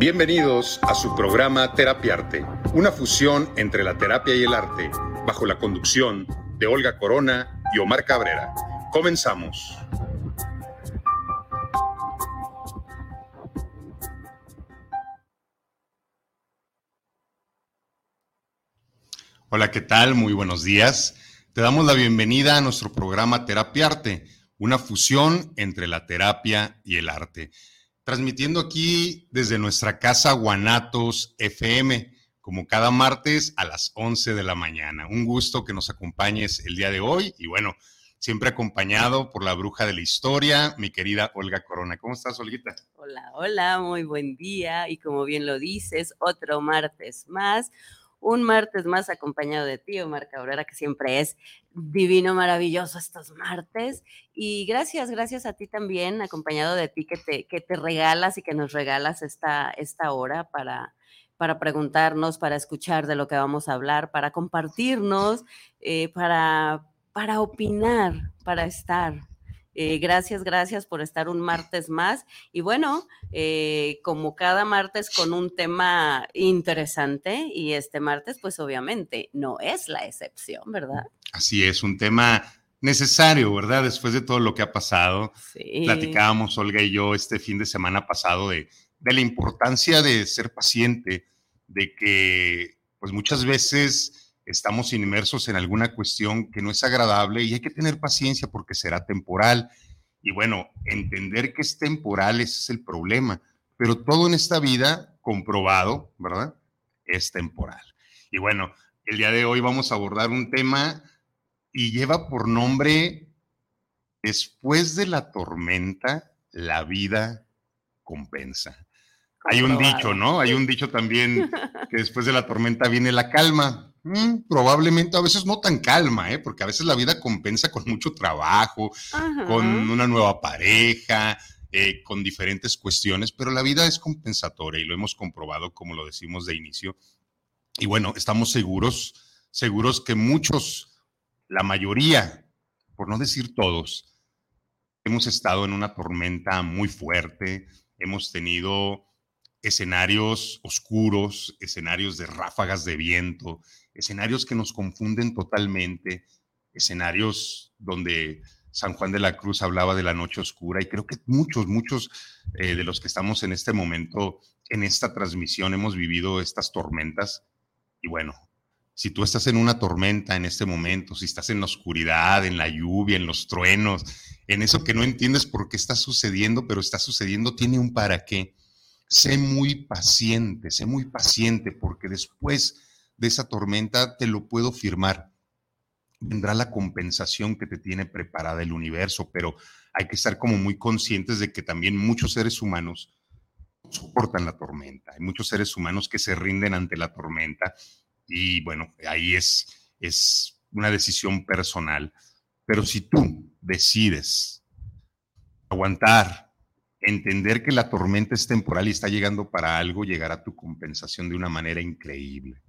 Bienvenidos a su programa Terapiarte, una fusión entre la terapia y el arte, bajo la conducción de Olga Corona y Omar Cabrera. Comenzamos. Hola, ¿qué tal? Muy buenos días. Te damos la bienvenida a nuestro programa Terapiarte, una fusión entre la terapia y el arte transmitiendo aquí desde nuestra casa Guanatos FM, como cada martes a las 11 de la mañana. Un gusto que nos acompañes el día de hoy y bueno, siempre acompañado por la bruja de la historia, mi querida Olga Corona. ¿Cómo estás, Olguita? Hola, hola, muy buen día y como bien lo dices, otro martes más un martes más acompañado de ti, Omar Cabrera, que siempre es divino, maravilloso estos martes. Y gracias, gracias a ti también, acompañado de ti, que te, que te regalas y que nos regalas esta, esta hora para, para preguntarnos, para escuchar de lo que vamos a hablar, para compartirnos, eh, para, para opinar, para estar. Eh, gracias, gracias por estar un martes más. Y bueno, eh, como cada martes con un tema interesante y este martes pues obviamente no es la excepción, ¿verdad? Así es, un tema necesario, ¿verdad? Después de todo lo que ha pasado. Platicábamos, Olga y yo, este fin de semana pasado de, de la importancia de ser paciente, de que pues muchas veces estamos inmersos en alguna cuestión que no es agradable y hay que tener paciencia porque será temporal. Y bueno, entender que es temporal ese es el problema, pero todo en esta vida, comprobado, ¿verdad? Es temporal. Y bueno, el día de hoy vamos a abordar un tema y lleva por nombre, después de la tormenta, la vida compensa. Hay un dicho, ¿no? Hay un dicho también que después de la tormenta viene la calma. Mm, probablemente a veces no tan calma, ¿eh? porque a veces la vida compensa con mucho trabajo, con una nueva pareja, eh, con diferentes cuestiones, pero la vida es compensatoria y lo hemos comprobado como lo decimos de inicio. Y bueno, estamos seguros, seguros que muchos, la mayoría, por no decir todos, hemos estado en una tormenta muy fuerte, hemos tenido escenarios oscuros, escenarios de ráfagas de viento, escenarios que nos confunden totalmente, escenarios donde San Juan de la Cruz hablaba de la noche oscura y creo que muchos, muchos eh, de los que estamos en este momento, en esta transmisión, hemos vivido estas tormentas. Y bueno, si tú estás en una tormenta en este momento, si estás en la oscuridad, en la lluvia, en los truenos, en eso que no entiendes por qué está sucediendo, pero está sucediendo, tiene un para qué. Sé muy paciente, sé muy paciente, porque después de esa tormenta, te lo puedo firmar. Vendrá la compensación que te tiene preparada el universo, pero hay que estar como muy conscientes de que también muchos seres humanos soportan la tormenta. Hay muchos seres humanos que se rinden ante la tormenta y bueno, ahí es, es una decisión personal. Pero si tú decides aguantar, entender que la tormenta es temporal y está llegando para algo, llegará tu compensación de una manera increíble.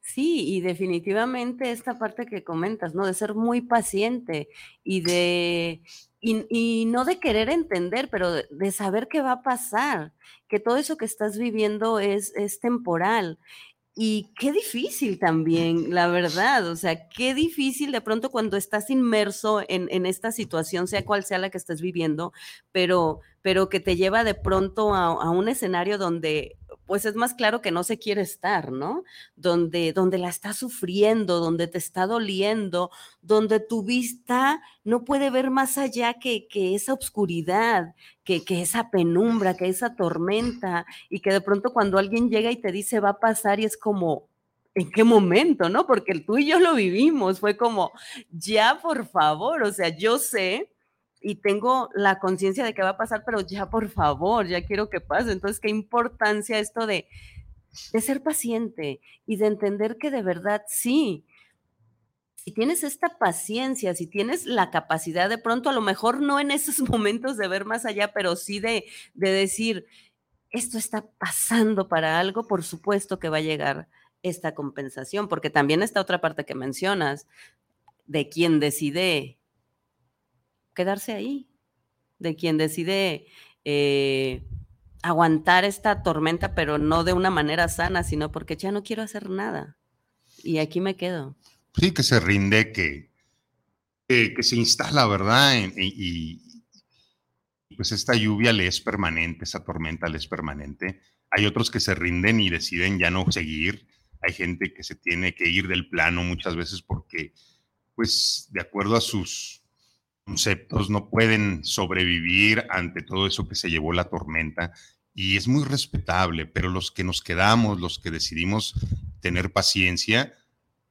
Sí, y definitivamente esta parte que comentas, ¿no? De ser muy paciente y de, y, no de querer entender, pero de, saber qué va a pasar, que todo eso que estás viviendo es, es temporal. Y qué difícil también, la verdad, o sea, qué difícil de pronto cuando estás inmerso en, en esta situación, sea cual sea la que estés viviendo, pero, pero que te lleva de pronto a, a un escenario donde pues es más claro que no se quiere estar, ¿no? Donde, donde la está sufriendo, donde te está doliendo, donde tu vista no puede ver más allá que, que esa oscuridad, que, que, esa penumbra, que esa tormenta, y que de pronto cuando alguien llega y te dice va a pasar y es como, ¿en qué momento, no? Porque tú y yo lo vivimos, fue como, ya por favor, o sea, yo sé y tengo la conciencia de que va a pasar, pero ya por favor, ya quiero que pase. Entonces, qué importancia esto de, de ser paciente y de entender que de verdad sí, si tienes esta paciencia, si tienes la capacidad de pronto, a lo mejor no en esos momentos de ver más allá, pero sí de, de decir, esto está pasando para algo, por supuesto que va a llegar esta compensación, porque también está otra parte que mencionas, de quien decide quedarse ahí, de quien decide eh, aguantar esta tormenta, pero no de una manera sana, sino porque ya no quiero hacer nada. Y aquí me quedo. Sí, que se rinde, que, que se instala, ¿verdad? Y, pues esta lluvia le es permanente, esa tormenta le es permanente. Hay otros que se rinden y deciden ya no seguir. Hay gente que se tiene que ir del plano muchas veces porque, pues, de acuerdo a sus conceptos, no pueden sobrevivir ante todo eso que se llevó la tormenta. Y es muy respetable, pero los que nos quedamos, los que decidimos tener paciencia,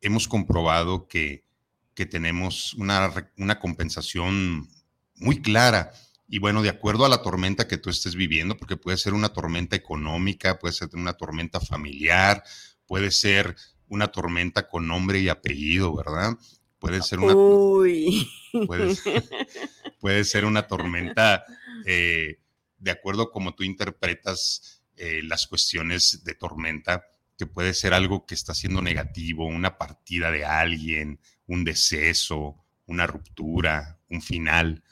hemos comprobado que, que tenemos una, una compensación muy clara. Y bueno, de acuerdo a la tormenta que tú estés viviendo, porque puede ser una tormenta económica, puede ser una tormenta familiar, puede ser una tormenta con nombre y apellido, ¿verdad? Puede ser una, puede, ser una tormenta eh, de acuerdo a cómo tú interpretas eh, las cuestiones de tormenta que puede ser algo que está siendo negativo, una partida de alguien, un deceso, una ruptura, un final.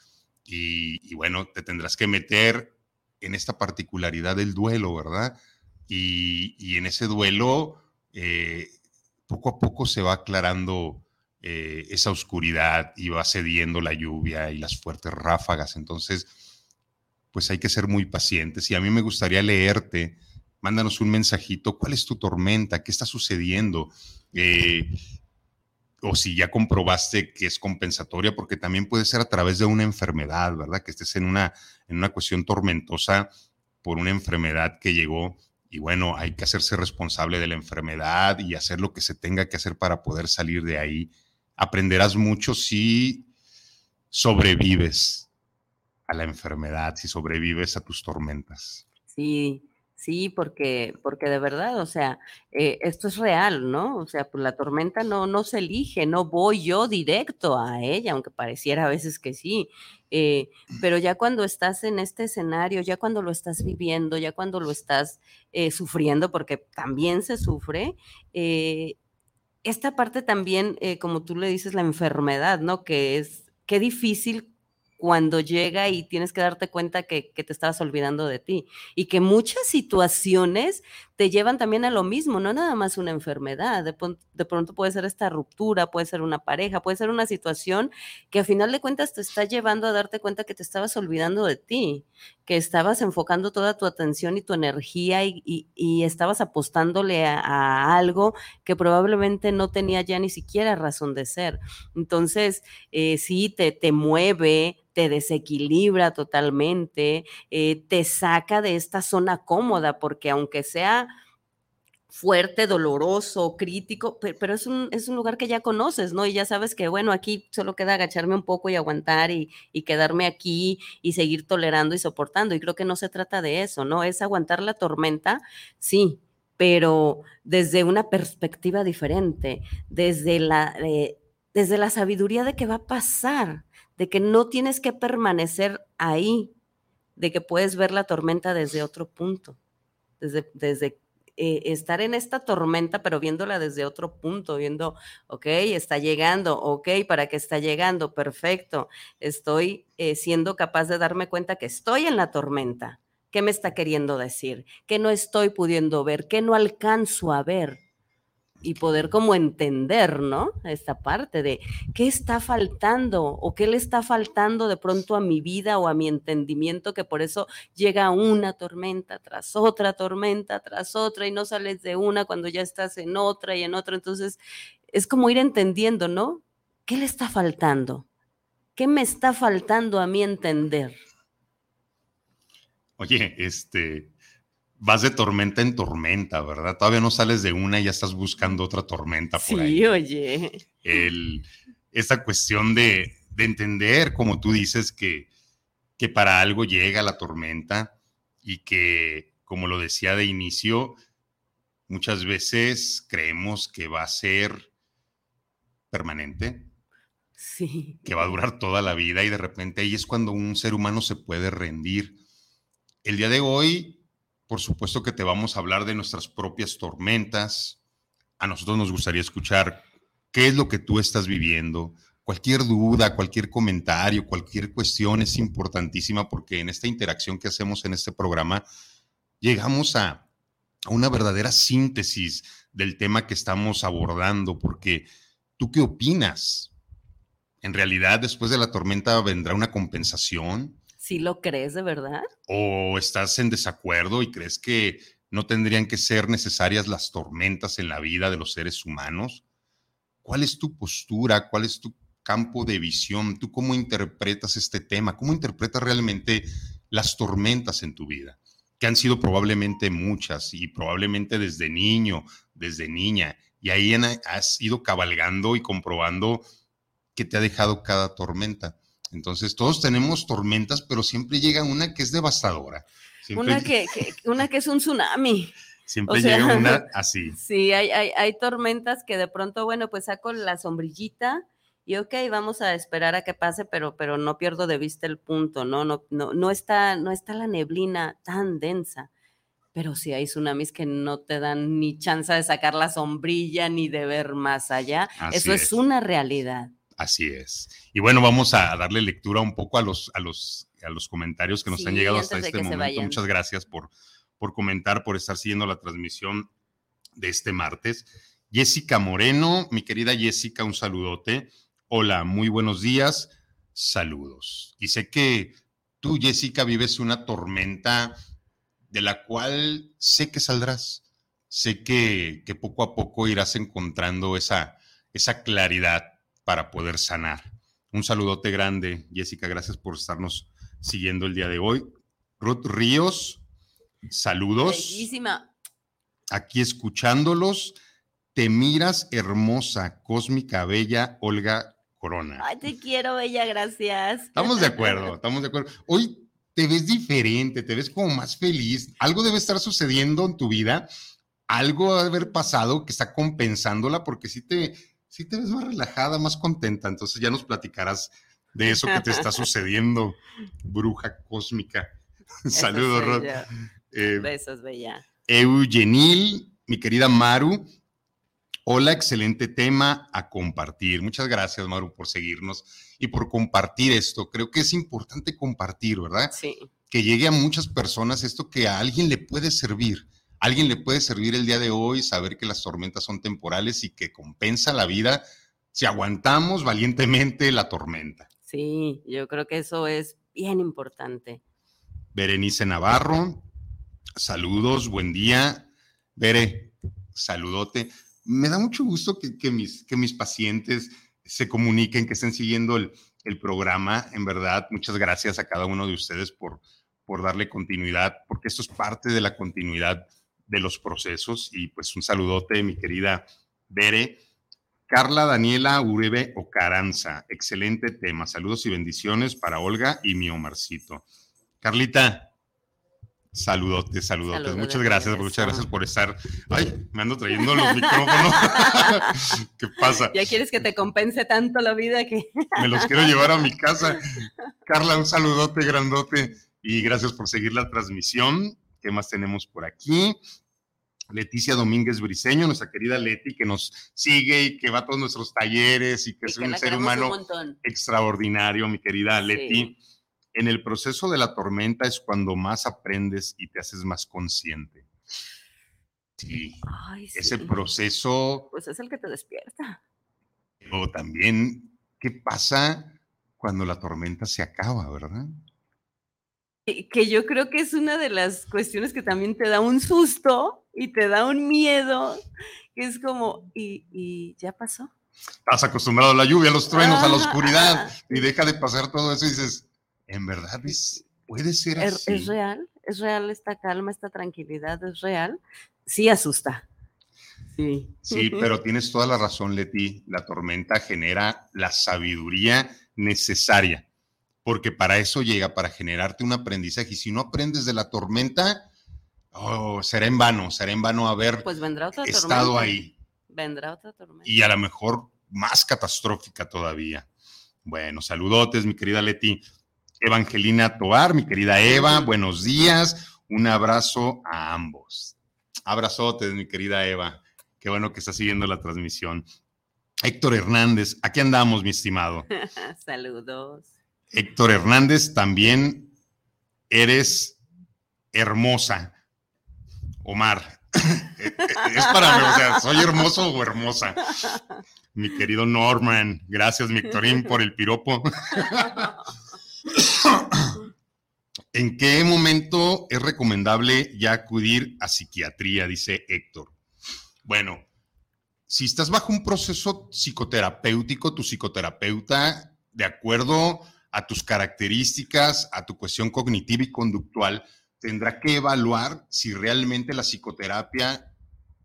Y, bueno, te tendrás que meter en esta particularidad del duelo, ¿verdad? Y, en ese duelo, eh, poco a poco se va aclarando eh, esa oscuridad y va cediendo la lluvia y las fuertes ráfagas. Entonces, pues hay que ser muy pacientes. Y a mí me gustaría leerte mándanos un mensajito, ¿cuál es tu tormenta? ¿Qué está sucediendo? Eh, o si ya comprobaste que es compensatoria, porque también puede ser a través de una enfermedad, ¿verdad? Que estés en una, en una cuestión tormentosa por una enfermedad que llegó y bueno, hay que hacerse responsable de la enfermedad y hacer lo que se tenga que hacer para poder salir de ahí. Aprenderás mucho si sobrevives a la enfermedad, si sobrevives a tus tormentas. Sí, Sí, porque, porque de verdad, o sea, eh, esto es real, ¿no? O sea, pues la tormenta no, no se elige, no voy yo directo a ella, aunque pareciera a veces que sí. Eh, pero ya cuando estás en este escenario, ya cuando lo estás viviendo, ya cuando lo estás eh, sufriendo, porque también se sufre, esta parte también, como tú le dices, la enfermedad, ¿no? Que es, qué difícil cuando llega y tienes que darte cuenta que, te estabas olvidando de ti y que muchas situaciones te llevan también a lo mismo, no nada más una enfermedad, de, pronto puede ser esta ruptura, puede ser una pareja, puede ser una situación que a final de cuentas te está llevando a darte cuenta que te estabas olvidando de ti, que estabas enfocando toda tu atención y tu energía y, estabas apostándole a, algo que probablemente no tenía ya ni siquiera razón de ser. Entonces, eh, sí, te, te mueve, te desequilibra totalmente, eh, te saca de esta zona cómoda, porque aunque sea fuerte, doloroso, crítico, pero, es, un, es, un, lugar que ya conoces, ¿no? Y ya sabes que, bueno, aquí solo queda agacharme un poco y aguantar y, y, quedarme aquí y seguir tolerando y soportando. Y creo que no se trata de eso, ¿no? Es aguantar la tormenta, sí, pero desde una perspectiva diferente, desde la, eh, desde la sabiduría de que va a pasar, de que no tienes que permanecer ahí, de que puedes ver la tormenta desde otro punto, desde, desde eh, estar en esta tormenta, pero viéndola desde otro punto, viendo, ok, está llegando, ok, ¿para qué está llegando? Perfecto, estoy eh, siendo capaz de darme cuenta que estoy en la tormenta. ¿Qué me está queriendo decir? Que no estoy pudiendo ver, que no alcanzo a ver y poder como entender, ¿no? Esta parte de qué está faltando o qué le está faltando de pronto a mi vida o a mi entendimiento, que por eso llega una tormenta tras otra tormenta tras otra y no sales de una cuando ya estás en otra y en otra. Entonces, es como ir entendiendo, ¿no? ¿Qué le está faltando? ¿Qué me está faltando a mí entender? Oye, este, vas de tormenta en tormenta, ¿verdad? Todavía no sales de una y ya estás buscando otra tormenta por ahí. Sí, oye. esta cuestión de, entender, como tú dices, que, que para algo llega la tormenta y que, como lo decía de inicio, muchas veces creemos que va a ser permanente. Sí. Que va a durar toda la vida y de repente ahí es cuando un ser humano se puede rendir. El día de hoy por supuesto que te vamos a hablar de nuestras propias tormentas. A nosotros nos gustaría escuchar qué es lo que tú estás viviendo. Cualquier duda, cualquier comentario, cualquier cuestión es importantísima porque en esta interacción que hacemos en este programa llegamos a, una verdadera síntesis del tema que estamos abordando, porque tú qué opinas? ¿En realidad después de la tormenta vendrá una compensación? ¿Sí lo crees de verdad? ¿O estás en desacuerdo y crees que no tendrían que ser necesarias las tormentas en la vida de los seres humanos? ¿Cuál es tu postura? ¿Cuál es tu campo de visión? ¿Tú cómo interpretas este tema? ¿Cómo interpretas realmente las tormentas en tu vida? Que han sido probablemente muchas y probablemente desde niño, desde niña. Y ahí has ido cabalgando y comprobando que te ha dejado cada tormenta. Entonces, todos tenemos tormentas, pero siempre llega una que es devastadora. una, que, una que es un tsunami. Siempre llega una así. Sí, hay, hay, hay, tormentas que de pronto, bueno, pues saco la sombrillita y ok, vamos a esperar a que pase, pero, pero no pierdo de vista el punto, ¿no? No, no, no, está, no está la neblina tan densa. Pero sí hay tsunamis que no te dan ni chance de sacar la sombrilla ni de ver más allá. Eso es una realidad. Así es. Y bueno, vamos a darle lectura un poco a los, a los, a los comentarios que nos han llegado hasta este momento. Muchas gracias por, por comentar, por estar siguiendo la transmisión de este martes. Jessica Moreno, mi querida Jessica, un saludote. Hola, muy buenos días. Saludos. Y sé que tú, Jessica, vives una tormenta de la cual sé que saldrás. Sé que, que poco a poco irás encontrando esa, esa claridad para poder sanar. Un saludote grande, Jessica, gracias por estarnos siguiendo el día de hoy. Ruth Ríos, saludos. Bellísima. Aquí escuchándolos, te miras hermosa, cósmica, bella, Olga Corona. Ay, te quiero, bella, gracias. Estamos de acuerdo, estamos de acuerdo. Hoy te ves diferente, te ves como más feliz. Algo debe estar sucediendo en tu vida, algo debe haber pasado que está compensándola, porque si te sí te ves más relajada, más contenta. Entonces ya nos platicarás de eso que te está sucediendo, bruja cósmica. Saludos, Rod. Eh, Besos, bella. Eugenil, mi querida Maru. Hola, excelente tema a compartir. Muchas gracias, Maru, por seguirnos y por compartir esto. Creo que es importante compartir, ¿verdad? Sí. Que llegue a muchas personas esto que a alguien le puede servir alguien le puede servir el día de hoy saber que las tormentas son temporales y que compensa la vida si aguantamos valientemente la tormenta. Sí, yo creo que eso es bien importante. Berenice Navarro, saludos, buen día. Bere, saludote. Me da mucho gusto que, mis, que mis pacientes se comuniquen, que estén siguiendo el, programa. En verdad, muchas gracias a cada uno de ustedes por, por darle continuidad, porque esto es parte de la continuidad de los procesos. Y pues un saludote, mi querida Bere. Carla Daniela Uribe Ocaranza, excelente tema. Saludos y bendiciones para Olga y mi Omarcito. Carlita, saludote, saludotes. muchas gracias, muchas gracias por estar. Ay, me ando trayendo los micrófonos. ¿Qué pasa? Ya quieres que te compense tanto la vida que. me los quiero llevar a mi casa. Carla, un saludote grandote y gracias por seguir la transmisión. ¿Qué más tenemos por aquí? Leticia Domínguez Briseño, nuestra querida Leti, que nos sigue y que va a todos nuestros talleres y que es un ser humano extraordinario, mi querida Leti. En el proceso de la tormenta es cuando más aprendes y te haces más consciente. Sí, ese proceso. Pues es el que te despierta. O también, ¿qué pasa cuando la tormenta se acaba, verdad? Que yo creo que es una de las cuestiones que también te da un susto y te da un miedo, que es como, ¿y, ya pasó? Estás acostumbrado a la lluvia, a los truenos, a la oscuridad, y deja de pasar todo eso y dices, ¿en verdad es, puede ser ¿Es, así. ¿Es real? ¿Es real esta calma, esta tranquilidad? ¿Es real? Sí asusta. Sí. Sí, pero tienes toda la razón, Leti. La tormenta genera la sabiduría necesaria, porque para eso llega, para generarte un aprendizaje. Y si no aprendes de la tormenta, oh, será en vano, será en vano haber pues vendrá otra estado tormenta. ahí. Vendrá otra tormenta. Y a lo mejor más catastrófica todavía. Bueno, saludotes, mi querida Leti. Evangelina Toar, mi querida Eva, buenos días. Un abrazo a ambos. Abrazotes, mi querida Eva. Qué bueno que está siguiendo la transmisión. Héctor Hernández, aquí andamos, mi estimado. Saludos. Héctor Hernández, también eres hermosa. Omar, es para mí, o sea, soy hermoso o hermosa. Mi querido Norman, gracias, Victorín, por el piropo. ¿En qué momento es recomendable ya acudir a psiquiatría? Dice Héctor. Bueno, si estás bajo un proceso psicoterapéutico, tu psicoterapeuta, de acuerdo a tus características, a tu cuestión cognitiva y conductual, tendrá que evaluar si realmente la psicoterapia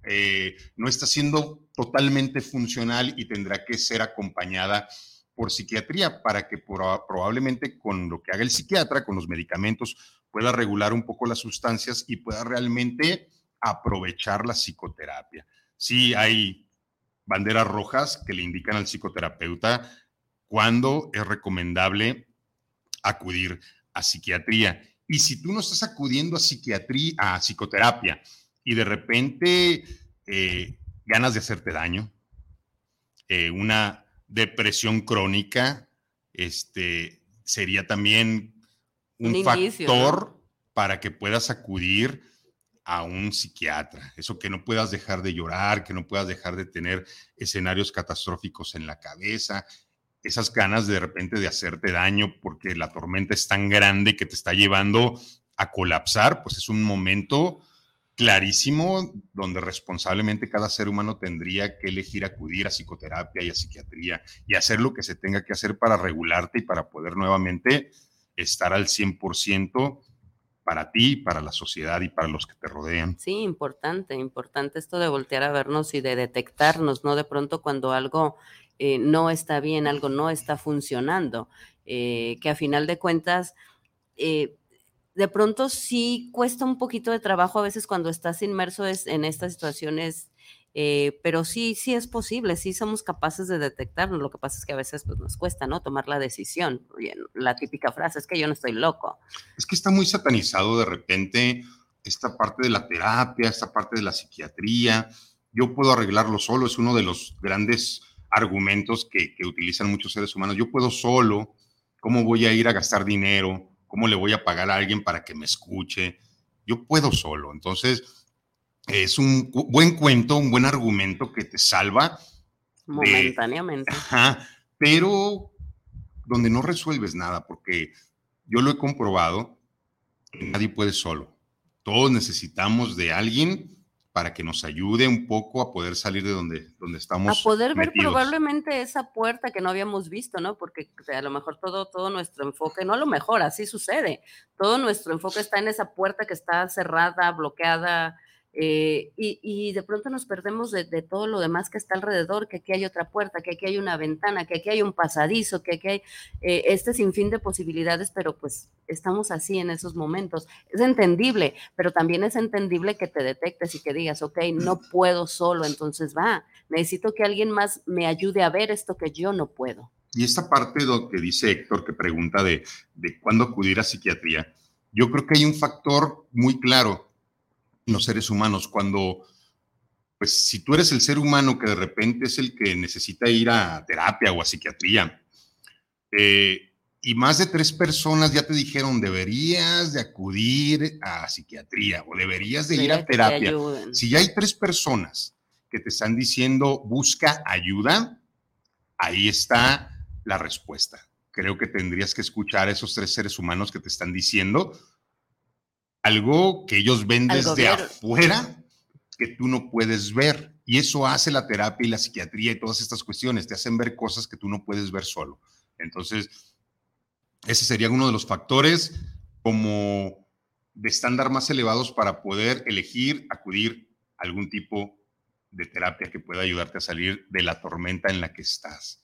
eh, no está siendo totalmente funcional y tendrá que ser acompañada por psiquiatría para que probablemente con lo que haga el psiquiatra, con los medicamentos, pueda regular un poco las sustancias y pueda realmente aprovechar la psicoterapia. Sí hay banderas rojas que le indican al psicoterapeuta cuándo es recomendable acudir a psiquiatría. Y si tú no estás acudiendo a psiquiatría, a psicoterapia, y de repente eh, ganas de hacerte daño, eh, una depresión crónica, este, sería también un, factor ¿no? para que puedas acudir a un psiquiatra. Eso que no puedas dejar de llorar, que no puedas dejar de tener escenarios catastróficos en la cabeza, esas ganas de repente de hacerte daño porque la tormenta es tan grande que te está llevando a colapsar, pues es un momento clarísimo donde responsablemente cada ser humano tendría que elegir acudir a psicoterapia y a psiquiatría y hacer lo que se tenga que hacer para regularte y para poder nuevamente estar al 100% para ti, para la sociedad y para los que te rodean. Sí, importante, importante esto de voltear a vernos y de detectarnos, ¿no? De pronto cuando algo eh, no está bien, algo no está funcionando, eh, que a final de cuentas, eh, de pronto sí cuesta un poquito de trabajo a veces cuando estás inmerso es, en estas situaciones, pero sí, sí es posible, sí somos capaces de detectarlo. Lo que pasa es que a veces pues, nos cuesta, ¿no? Tomar la decisión. La típica frase es que yo no estoy loco. Es que está muy satanizado de repente esta parte de la terapia, esta parte de la psiquiatría. Yo puedo arreglarlo solo, es uno de los grandes argumentos que, que utilizan muchos seres humanos. Yo puedo solo, ¿cómo voy a ir a gastar dinero? ¿Cómo le voy a pagar a alguien para que me escuche? Yo puedo solo. Entonces, es un buen cuento, un buen argumento que te salva. Momentáneamente. De, ajá, pero donde no resuelves nada, porque yo lo he comprobado, nadie puede solo. Todos necesitamos de alguien para que nos ayude un poco a poder salir de donde, donde estamos. A poder ver metidos. probablemente esa puerta que no habíamos visto, ¿no? Porque a lo mejor todo, todo nuestro enfoque, no a lo mejor, así sucede, todo nuestro enfoque está en esa puerta que está cerrada, bloqueada, eh, y, y, de pronto nos perdemos de, de, todo lo demás que está alrededor, que aquí hay otra puerta, que aquí hay una ventana, que aquí hay un pasadizo, que aquí hay eh, este sinfín de posibilidades, pero pues estamos así en esos momentos. Es entendible, pero también es entendible que te detectes y que digas, ok, no puedo solo, entonces va, necesito que alguien más me ayude a ver esto que yo no puedo. Y esta parte lo que dice Héctor, que pregunta de, de cuándo acudir a psiquiatría, yo creo que hay un factor muy claro los seres humanos. Cuando, pues, si tú eres el ser humano que de repente es el que necesita ir a terapia o a psiquiatría, eh, y más de tres personas ya te dijeron, deberías de acudir a psiquiatría o deberías de ir a terapia. Si ya hay tres personas que te están diciendo, busca ayuda, ahí está la respuesta. Creo que tendrías que escuchar a esos tres seres humanos que te están diciendo, algo que ellos ven desde afuera que tú no puedes ver. Y eso hace la terapia y la psiquiatría y todas estas cuestiones, te hacen ver cosas que tú no puedes ver solo. Entonces, ese sería uno de los factores como de estándar más elevados para poder elegir acudir a algún tipo de terapia que pueda ayudarte a salir de la tormenta en la que estás.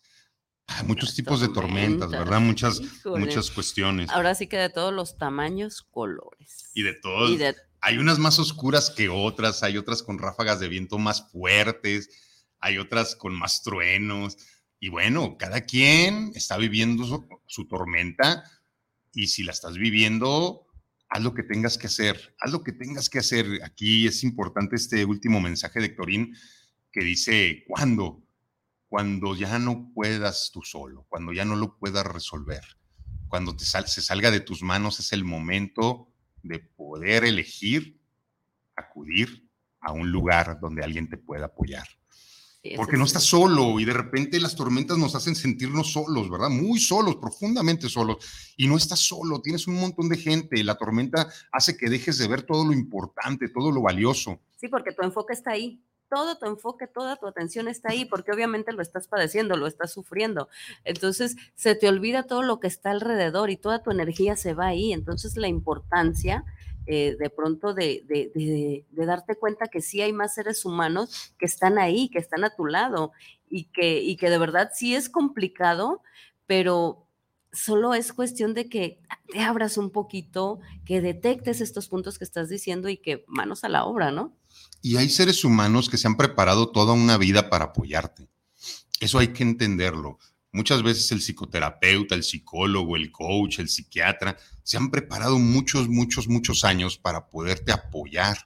Hay muchos tipos de tormentas, ¿verdad? Muchas, muchas cuestiones. Ahora sí que de todos los tamaños, colores. Y de todos. Hay unas más oscuras que otras, hay otras con ráfagas de viento más fuertes, hay otras con más truenos. Y bueno, cada quien está viviendo su tormenta y si la estás viviendo, haz lo que tengas que hacer, haz lo que tengas que hacer. Aquí es importante este último mensaje de Torín que dice, ¿cuándo? Cuando ya no puedas tú solo, cuando ya no lo puedas resolver, cuando te se salga de tus manos es el momento de poder elegir acudir a un lugar donde alguien te pueda apoyar porque no estás solo y de repente las tormentas nos hacen sentirnos solos, ¿verdad? Muy solos, profundamente solos. Y no estás solo, tienes un montón de gente. La tormenta hace que dejes de ver todo lo importante, todo lo valioso. Sí, porque tu enfoque está ahí. Todo tu enfoque, toda tu atención está ahí, porque obviamente lo estás padeciendo, lo estás sufriendo. Entonces se te olvida todo lo que está alrededor y toda tu energía se va ahí. Entonces la importancia eh, de pronto de, darte cuenta que sí hay más seres humanos que están ahí, que están a tu lado y que, y que de verdad sí es complicado, pero solo es cuestión de que te abras un poquito, que detectes estos puntos que estás diciendo y que manos a la obra, ¿no? Y hay seres humanos que se han preparado toda una vida para apoyarte. Eso hay que entenderlo. Muchas veces el psicoterapeuta, el psicólogo, el coach, el psiquiatra, se han preparado muchos, muchos, muchos años para poderte apoyar.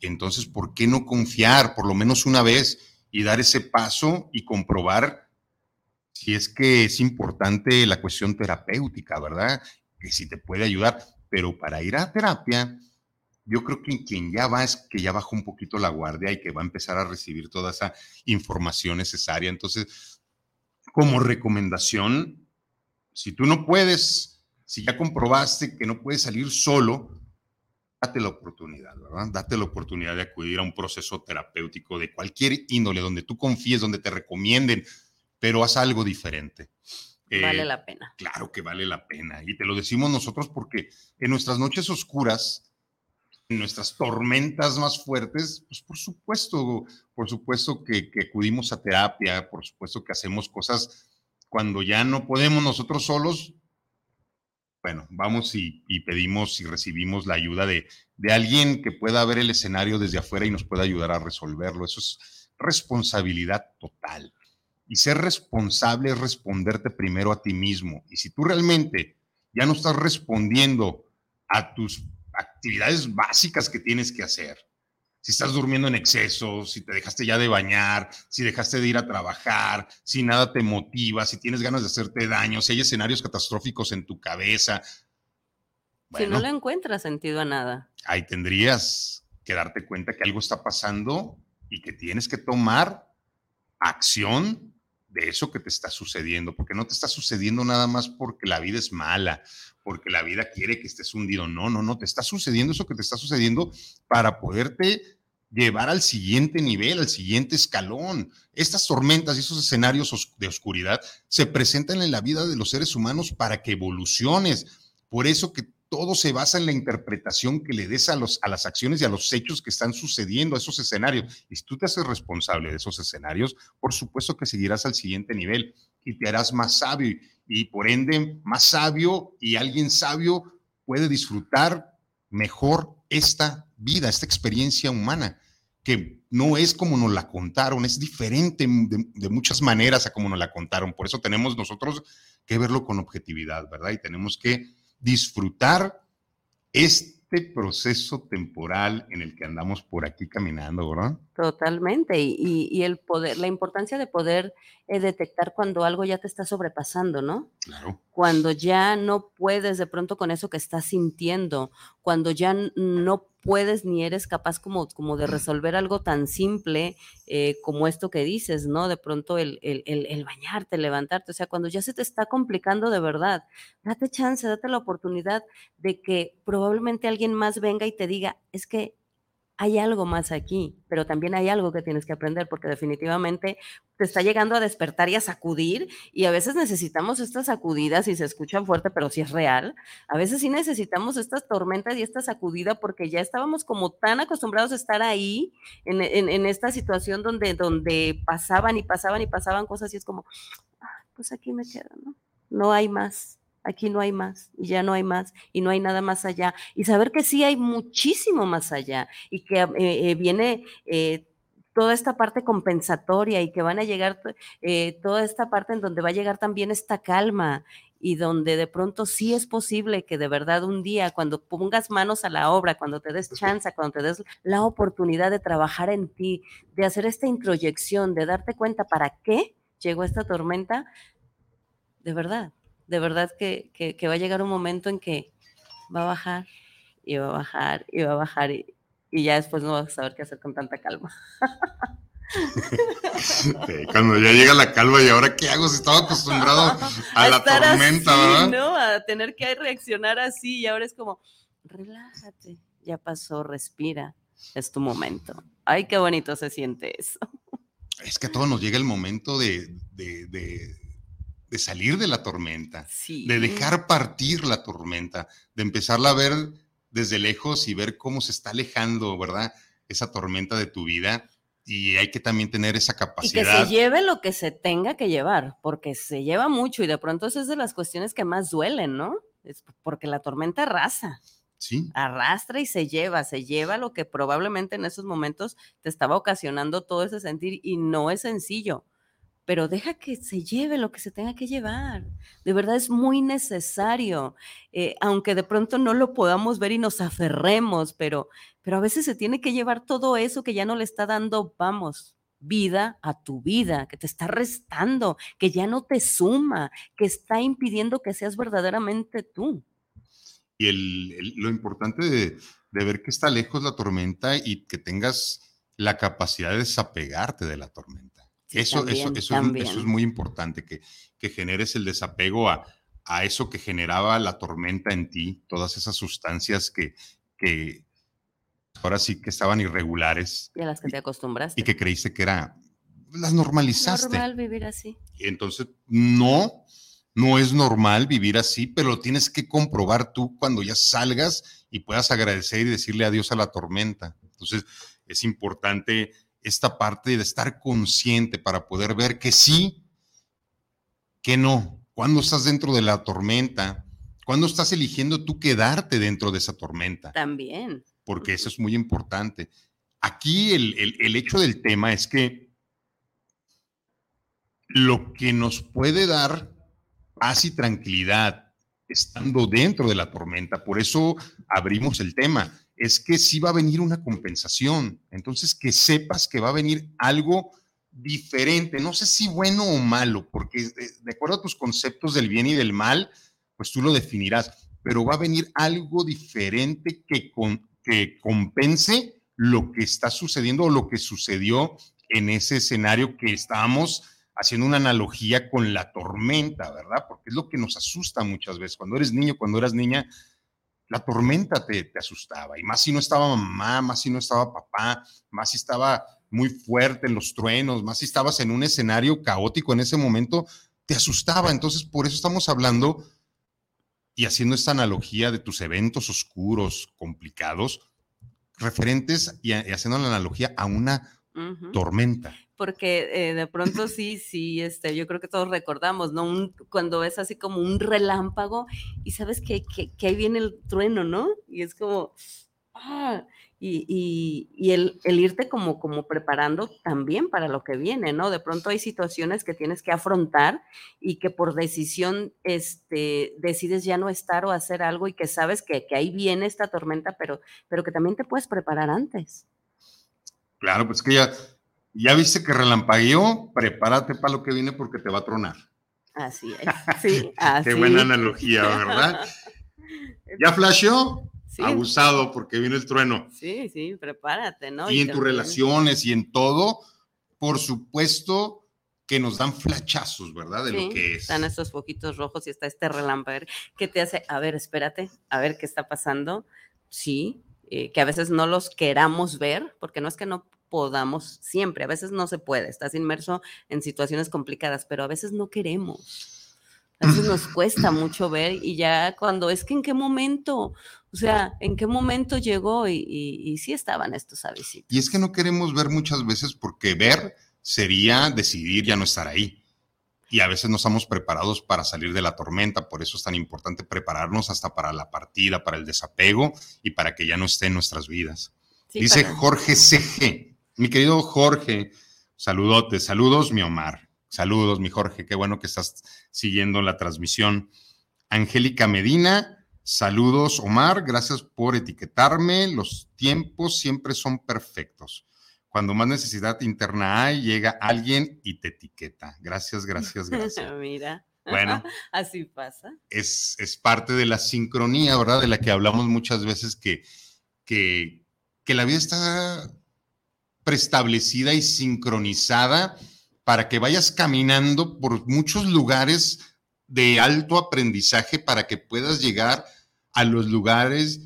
Entonces, ¿por qué no confiar por lo menos una vez y dar ese paso y comprobar si es que es importante la cuestión terapéutica, ¿verdad? Que si te puede ayudar. Pero para ir a terapia, yo creo que quien ya va es que ya bajó un poquito la guardia y que va a empezar a recibir toda esa información necesaria. Entonces, como recomendación, si tú no puedes, si ya comprobaste que no puedes salir solo, date la oportunidad, ¿verdad? Date la oportunidad de acudir a un proceso terapéutico de cualquier índole, donde tú confíes, donde te recomienden, pero haz algo diferente. Vale eh, la pena. Claro que vale la pena. Y te lo decimos nosotros porque en nuestras noches oscuras en nuestras tormentas más fuertes, pues por supuesto, por supuesto que, acudimos a terapia, por supuesto que hacemos cosas cuando ya no podemos nosotros solos, bueno, vamos y, pedimos y recibimos la ayuda de, de, alguien que pueda ver el escenario desde afuera y nos pueda ayudar a resolverlo. Eso es responsabilidad total. Y ser responsable es responderte primero a ti mismo. Y si tú realmente ya no estás respondiendo a tus actividades básicas que tienes que hacer. Si estás durmiendo en exceso, si te dejaste ya de bañar, si dejaste de ir a trabajar, si nada te motiva, si tienes ganas de hacerte daño, si hay escenarios catastróficos en tu cabeza. si no le encuentras sentido a nada. Ahí tendrías que darte cuenta que algo está pasando y que tienes que tomar acción de eso que te está sucediendo, porque no te está sucediendo nada más porque la vida es mala, porque la vida quiere que estés hundido. No, no, no, te está sucediendo eso que te está sucediendo para poderte llevar al siguiente nivel, al siguiente escalón. Estas tormentas y esos escenarios de oscuridad se presentan en la vida de los seres humanos para que evoluciones. Por eso que todo se basa en la interpretación que le des a, las acciones y a los hechos que están sucediendo, a esos escenarios. Y si tú te haces responsable de esos escenarios, por supuesto que seguirás al siguiente nivel y te harás más sabio y por ende más sabio y alguien sabio puede disfrutar mejor esta vida, esta experiencia humana, que no es como nos la contaron, es diferente de muchas maneras a como nos la contaron. Por eso tenemos nosotros que verlo con objetividad, ¿verdad? Y tenemos que disfrutar este proceso temporal en el que andamos por aquí caminando, ¿verdad? Totalmente. Y, el poder, la importancia de poder eh, detectar cuando algo ya te está sobrepasando, ¿no? Claro. Cuando ya no puedes de pronto con eso que estás sintiendo, cuando ya no puedes ni eres capaz como, como de resolver algo tan simple eh, como esto que dices, ¿no? De pronto el, el, el, bañarte, levantarte, o sea, cuando ya se te está complicando de verdad, date chance, date la oportunidad de que probablemente alguien más venga y te diga, es que hay algo más aquí, pero también hay algo que tienes que aprender, porque definitivamente te está llegando a despertar y a sacudir, y a veces necesitamos estas sacudidas y se escuchan fuerte, pero sí es real. A veces sí necesitamos estas tormentas y esta sacudida porque ya estábamos como tan acostumbrados a estar ahí, en, en, esta situación donde, donde pasaban y pasaban y pasaban cosas y es como, ah, pues aquí me quedo, ¿no? No hay más aquí no hay más y ya no hay más y no hay nada más allá. Y saber que sí hay muchísimo más allá y que eh, eh, viene eh, toda esta parte compensatoria y que van a llegar toda esta parte en donde va a llegar también esta calma y donde de pronto sí es posible que de verdad un día, cuando pongas manos a la obra, cuando te des chance, cuando te des la oportunidad de trabajar en ti, de hacer esta introyección, de darte cuenta para qué llegó esta tormenta, de verdad, de verdad que, que va a llegar un momento en que va a bajar y va a bajar y va a bajar y, y ya después no vas a saber qué hacer con tanta calma. cuando ya llega la calma y ahora qué hago si estaba acostumbrado a, la tormenta, ¿verdad? ¿no? A tener que reaccionar así y ahora es como, relájate, ya pasó, respira, es tu momento. Ay, qué bonito se siente eso. Es que a todos nos llega el momento de, de, de, salir de la tormenta, de dejar partir la tormenta, de empezarla a ver desde lejos y ver cómo se está alejando, ¿verdad? Esa tormenta de tu vida. Y hay que también tener esa capacidad. Y que se lleve lo que se tenga que llevar, porque se lleva mucho y de pronto es de las cuestiones que más duelen, ¿no? Es porque la tormenta arrasa. Sí. Arrastra y se lleva, se lleva lo que probablemente en esos momentos te estaba ocasionando todo ese sentir y no es sencillo pero deja que se lleve lo que se tenga que llevar. De verdad es muy necesario, eh, aunque de pronto no lo podamos ver y nos aferremos, pero, pero a veces se tiene que llevar todo eso que ya no le está dando, vamos, vida a tu vida, que te está restando, que ya no te suma, que está impidiendo que seas verdaderamente tú. Y el, lo importante de, de ver que está lejos la tormenta y que tengas la capacidad de desapegarte de la tormenta eso, eso, eso, es, muy importante, que, que generes el desapego a, a, eso que generaba la tormenta en ti, todas esas sustancias que, que ahora sí que estaban irregulares. Y a las que te acostumbraste. Y que creíste que era, las normalizaste. normal vivir así. Entonces, no, no es normal vivir así, pero lo tienes que comprobar tú cuando ya salgas y puedas agradecer y decirle adiós a la tormenta. Entonces, es importante esta parte de estar consciente para poder ver que sí, que no. Cuando estás dentro de la tormenta, cuando estás eligiendo tú quedarte dentro de esa tormenta. También. Porque eso es muy importante. Aquí el, hecho del tema es que lo que nos puede dar paz y tranquilidad estando dentro de la tormenta, por eso abrimos el tema es que sí va a venir una compensación. Entonces, que sepas que va a venir algo diferente, no sé si bueno o malo, porque de, acuerdo a tus conceptos del bien y del mal, pues tú lo definirás, pero va a venir algo diferente que, que compense lo que está sucediendo o lo que sucedió en ese escenario que estábamos haciendo una analogía con la tormenta, ¿verdad? Porque es lo que nos asusta muchas veces. Cuando eres niño, cuando eras niña, la tormenta te, asustaba. Y más si no estaba mamá, más si no estaba papá, más si estaba muy fuerte en los truenos, más si estabas en un escenario caótico en ese momento, te asustaba. Entonces, por eso estamos hablando y haciendo esta analogía de tus eventos oscuros, complicados, referentes y, haciendo la analogía a una tormenta porque eh, de pronto sí, sí, este, yo creo que todos recordamos, ¿no? cuando ves así como un relámpago y sabes que, ahí viene el trueno, ¿no? Y es como, ah, y, el, irte como, como preparando también para lo que viene, ¿no? De pronto hay situaciones que tienes que afrontar y que por decisión este, decides ya no estar o hacer algo y que sabes que, que ahí viene esta tormenta, pero, pero que también te puedes preparar antes. Claro, pues que ya ya viste que relampagueó, prepárate para lo que viene porque te va a tronar. Así es. Sí, así. Qué buena analogía, ¿verdad? ¿Ya flasheó? Sí. Abusado porque viene el trueno. Sí, sí, prepárate, ¿no? Y, en tus relaciones y en todo, por supuesto que nos dan flachazos, ¿verdad? De lo que es. Están estos poquitos rojos y está este relámpago que te hace, a ver, espérate, a ver qué está pasando. Sí, eh, que a veces no los queramos ver, porque no es que no podamos siempre. A veces no se puede, estás inmerso en situaciones complicadas, pero a veces no queremos. A veces nos cuesta mucho ver y ya cuando es que en qué momento, o sea, en qué momento llegó y, y, sí estaban estos avisitos. Y es que no queremos ver muchas veces porque ver sería decidir ya no estar ahí. Y a veces no estamos preparados para salir de la tormenta, por eso es tan importante prepararnos hasta para la partida, para el desapego y para que ya no esté en nuestras vidas. Dice Jorge CG, mi querido Jorge, saludotes, saludos mi Omar. Saludos, mi Jorge, qué bueno que estás siguiendo la transmisión. Angélica Medina, saludos, Omar, gracias por etiquetarme. Los tiempos siempre son perfectos. Cuando más necesidad interna hay, llega alguien y te etiqueta. Gracias, gracias, gracias. Mira. Bueno, así pasa. Es, es, parte de la sincronía, ¿verdad? De la que hablamos muchas veces que, que, que la vida está preestablecida y sincronizada para que vayas caminando por muchos lugares de alto aprendizaje para que puedas llegar a los lugares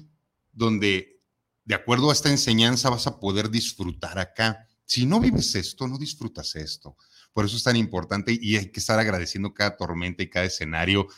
donde, de acuerdo a esta enseñanza, vas a poder disfrutar acá. Si no vives esto, no disfrutas esto. Por eso es tan importante y hay que estar agradeciendo cada tormenta y cada escenario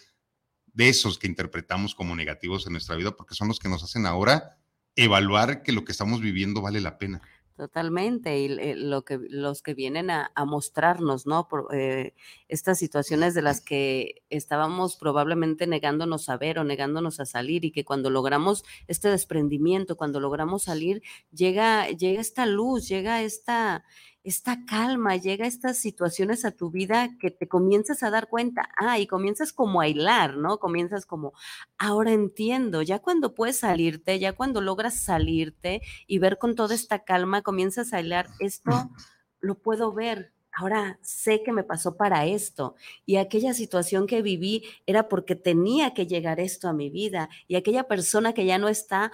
de esos que interpretamos como negativos en nuestra vida, porque son los que nos hacen ahora evaluar que lo que estamos viviendo vale la pena. Totalmente, y lo que, los que vienen a, mostrarnos, ¿no? Por, eh, estas situaciones de las que estábamos probablemente negándonos a ver o negándonos a salir y que cuando logramos este desprendimiento, cuando logramos salir, llega, llega esta luz, llega esta, esta calma, llega estas situaciones a tu vida que te comienzas a dar cuenta, ah, y comienzas como a hilar, ¿no? Comienzas como, ahora entiendo, ya cuando puedes salirte, ya cuando logras salirte y ver con toda esta calma, comienzas a hilar, esto lo puedo ver, ahora sé que me pasó para esto y aquella situación que viví era porque tenía que llegar esto a mi vida y aquella persona que ya no está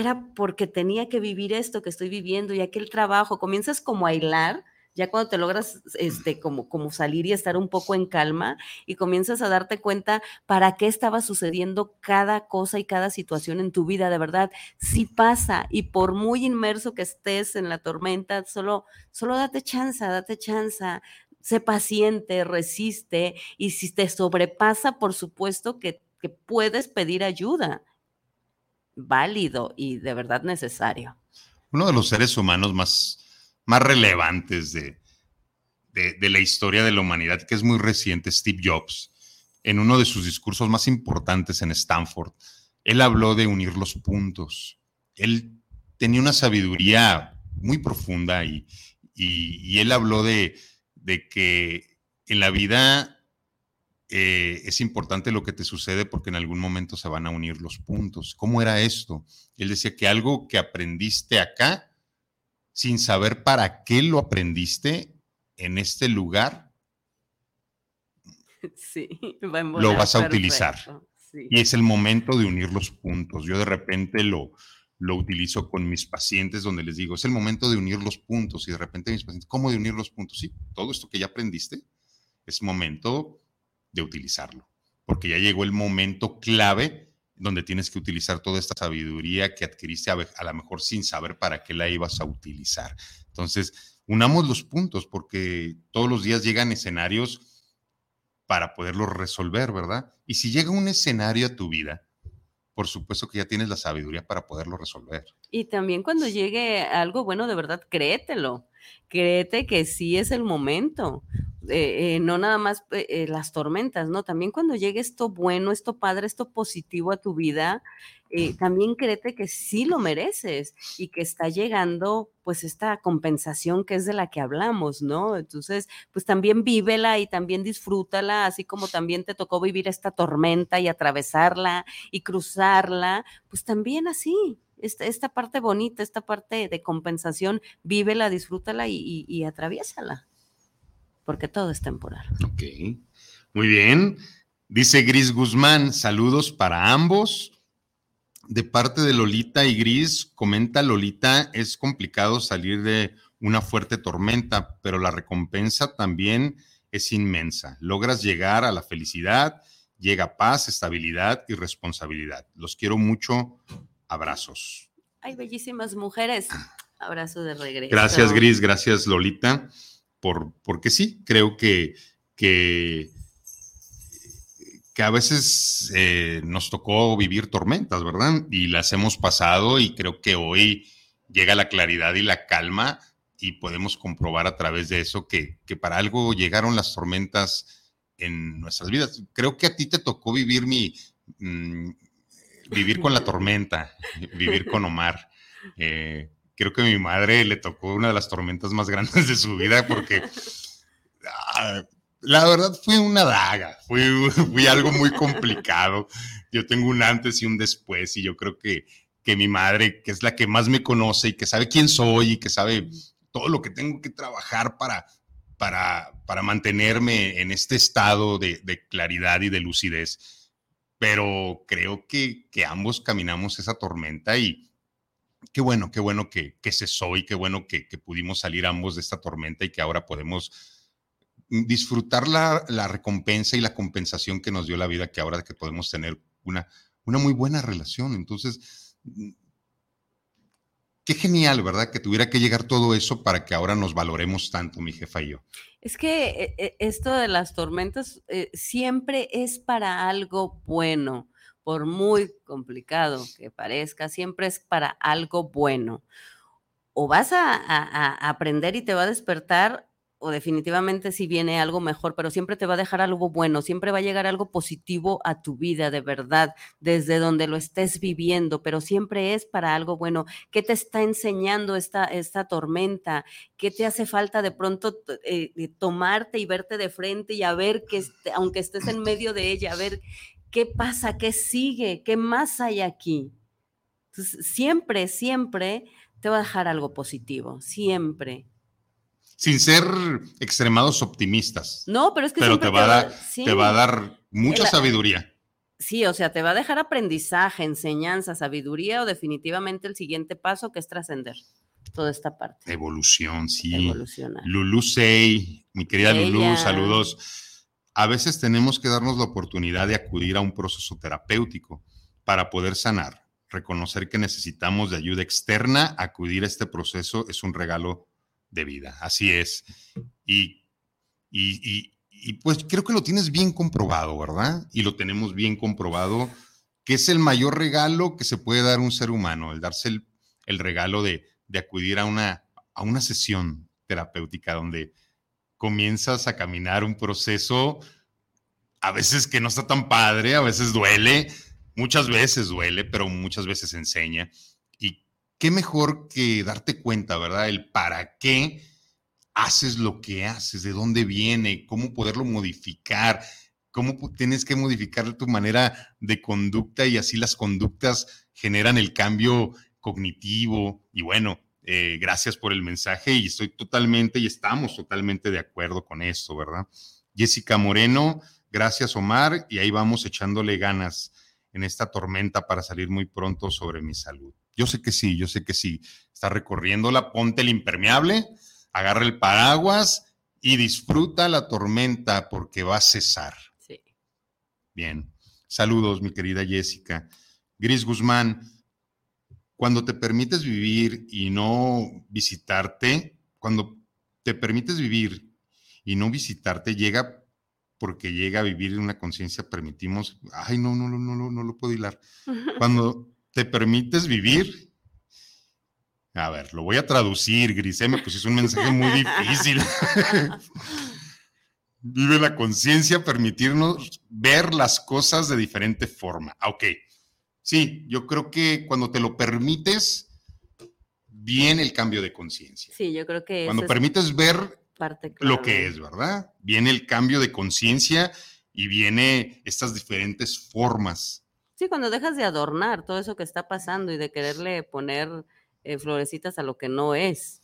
era porque tenía que vivir esto que estoy viviendo y aquel trabajo, comienzas como a hilar, ya cuando te logras este, como, como salir y estar un poco en calma y comienzas a darte cuenta para qué estaba sucediendo cada cosa y cada situación en tu vida, de verdad, sí pasa y por muy inmerso que estés en la tormenta, solo, solo date chance, date chance, sé paciente, resiste y si te sobrepasa, por supuesto que, que puedes pedir ayuda válido y de verdad necesario. Uno de los seres humanos más, más relevantes de, de, la historia de la humanidad, que es muy reciente, Steve Jobs, en uno de sus discursos más importantes en Stanford, él habló de unir los puntos. Él tenía una sabiduría muy profunda y, y, él habló de, de que en la vida eh, es importante lo que te sucede porque en algún momento se van a unir los puntos. ¿Cómo era esto? Él decía que algo que aprendiste acá, sin saber para qué lo aprendiste en este lugar, lo vas a utilizar. Y es el momento de unir los puntos. Yo de repente lo, lo utilizo con mis pacientes donde les digo, es el momento de unir los puntos y de repente mis pacientes, ¿cómo de unir los puntos? Sí, todo esto que ya aprendiste es momento utilizarlo, porque ya llegó el momento clave donde tienes que utilizar toda esta sabiduría que adquiriste a, a lo mejor sin saber para qué la ibas a utilizar. Entonces, unamos los puntos porque todos los días llegan escenarios para poderlos resolver, ¿verdad? Y si llega un escenario a tu vida, por supuesto que ya tienes la sabiduría para poderlo resolver. Y también cuando llegue algo bueno, de verdad, créetelo. Créete que sí es el momento. Eh, eh, no nada más eh, las tormentas, ¿no? También cuando llegue esto bueno, esto padre, esto positivo a tu vida, también créete que sí lo mereces y que está llegando pues esta compensación que es de la que hablamos, ¿no? Entonces, pues también vívela y también disfrútala, así como también te tocó vivir esta tormenta y atravesarla y cruzarla, pues también así, esta, esta, parte bonita, esta parte de compensación, vívela, disfrútala y, y, atraviésala porque todo es temporal. Ok, muy bien. Dice Gris Guzmán, saludos para ambos. De parte de Lolita y Gris, comenta Lolita, es complicado salir de una fuerte tormenta, pero la recompensa también es inmensa. Logras llegar a la felicidad, llega paz, estabilidad y responsabilidad. Los quiero mucho. Abrazos. Hay bellísimas mujeres. Abrazo de regreso. Gracias, Gris, gracias, Lolita, por, porque sí, creo que, que, que a veces eh, nos tocó vivir tormentas, ¿verdad? Y las hemos pasado y creo que hoy llega la claridad y la calma y podemos comprobar a través de eso que, que para algo llegaron las tormentas en nuestras vidas. Creo que a ti te tocó vivir mi, mm, vivir con la tormenta, vivir con Omar. Eh, creo que a mi madre le tocó una de las tormentas más grandes de su vida porque ah, la verdad fue una daga, fue, fue, algo muy complicado. Yo tengo un antes y un después y yo creo que, que mi madre, que es la que más me conoce y que sabe quién soy y que sabe todo lo que tengo que trabajar para, para, para mantenerme en este estado de, de claridad y de lucidez pero creo que, que ambos caminamos esa tormenta y qué bueno, qué bueno que, que cesó y qué bueno que, que, pudimos salir ambos de esta tormenta y que ahora podemos disfrutar la, la, recompensa y la compensación que nos dio la vida, que ahora que podemos tener una, una muy buena relación. Entonces, qué genial, ¿verdad? Que tuviera que llegar todo eso para que ahora nos valoremos tanto, mi jefa y yo. Es que eh, eh, esto de las tormentas eh, siempre es para algo bueno, por muy complicado que parezca, siempre es para algo bueno. O vas a aprender y te va a despertar o definitivamente si viene algo mejor, pero siempre te va a dejar algo bueno, siempre va a llegar algo positivo a tu vida, de verdad, desde donde lo estés viviendo, pero siempre es para algo bueno. ¿Qué te está enseñando esta, esta tormenta? ¿Qué te hace falta de pronto eh, tomarte y verte de frente y a ver que, aunque estés en medio de ella, a ver qué pasa, qué sigue, qué más hay aquí? siempre, siempre te va a dejar algo positivo, siempre sin ser extremados optimistas. No, pero es que pero te va, a dar, te va a dar mucha sabiduría. Sí, o sea, te va a dejar aprendizaje, enseñanza, sabiduría o definitivamente el siguiente paso que es trascender toda esta parte. Evolución, sí. Evolucionar. Lulu Sey, mi querida Lulu, saludos. A veces tenemos que darnos la oportunidad de acudir a un proceso terapéutico para poder sanar. Reconocer que necesitamos de ayuda externa, acudir a este proceso es un regalo de vida. Así es. Y, y, y, pues creo que lo tienes bien comprobado, ¿verdad? Y lo tenemos bien comprobado, que es el mayor regalo que se puede dar un ser humano, el darse el, el regalo de, de, acudir a una, a una sesión terapéutica donde comienzas a caminar un proceso a veces que no está tan padre, a veces duele, muchas veces duele, pero muchas veces enseña qué mejor que darte cuenta, ¿verdad? El para qué haces lo que haces, de dónde viene, cómo poderlo modificar, cómo tienes que modificar tu manera de conducta y así las conductas generan el cambio cognitivo. Y bueno, eh, gracias por el mensaje y estoy totalmente y estamos totalmente de acuerdo con esto, ¿verdad? Jessica Moreno, gracias Omar y ahí vamos echándole ganas en esta tormenta para salir muy pronto sobre mi salud. Yo sé que sí, yo sé que sí. Está recorriéndola, ponte el impermeable, agarra el paraguas y disfruta la tormenta porque va a cesar. Sí. Bien. Saludos, mi querida Jessica. Gris Guzmán, cuando te permites vivir y no visitarte, cuando te permites vivir y no visitarte, llega porque llega a vivir en una conciencia, permitimos, ay, no, no, no, no, no, no lo puedo hilar. Cuando te permites vivir. A ver, lo voy a traducir, Griseme, pues es un mensaje muy difícil. Vive la conciencia, permitirnos ver las cosas de diferente forma. Ah, ok, sí, yo creo que cuando te lo permites, viene el cambio de conciencia. Sí, yo creo que... Cuando permites ver lo que es, ¿verdad? Viene el cambio de conciencia y viene estas diferentes formas Sí, cuando dejas de adornar todo eso que está pasando y de quererle poner eh, florecitas a lo que no es.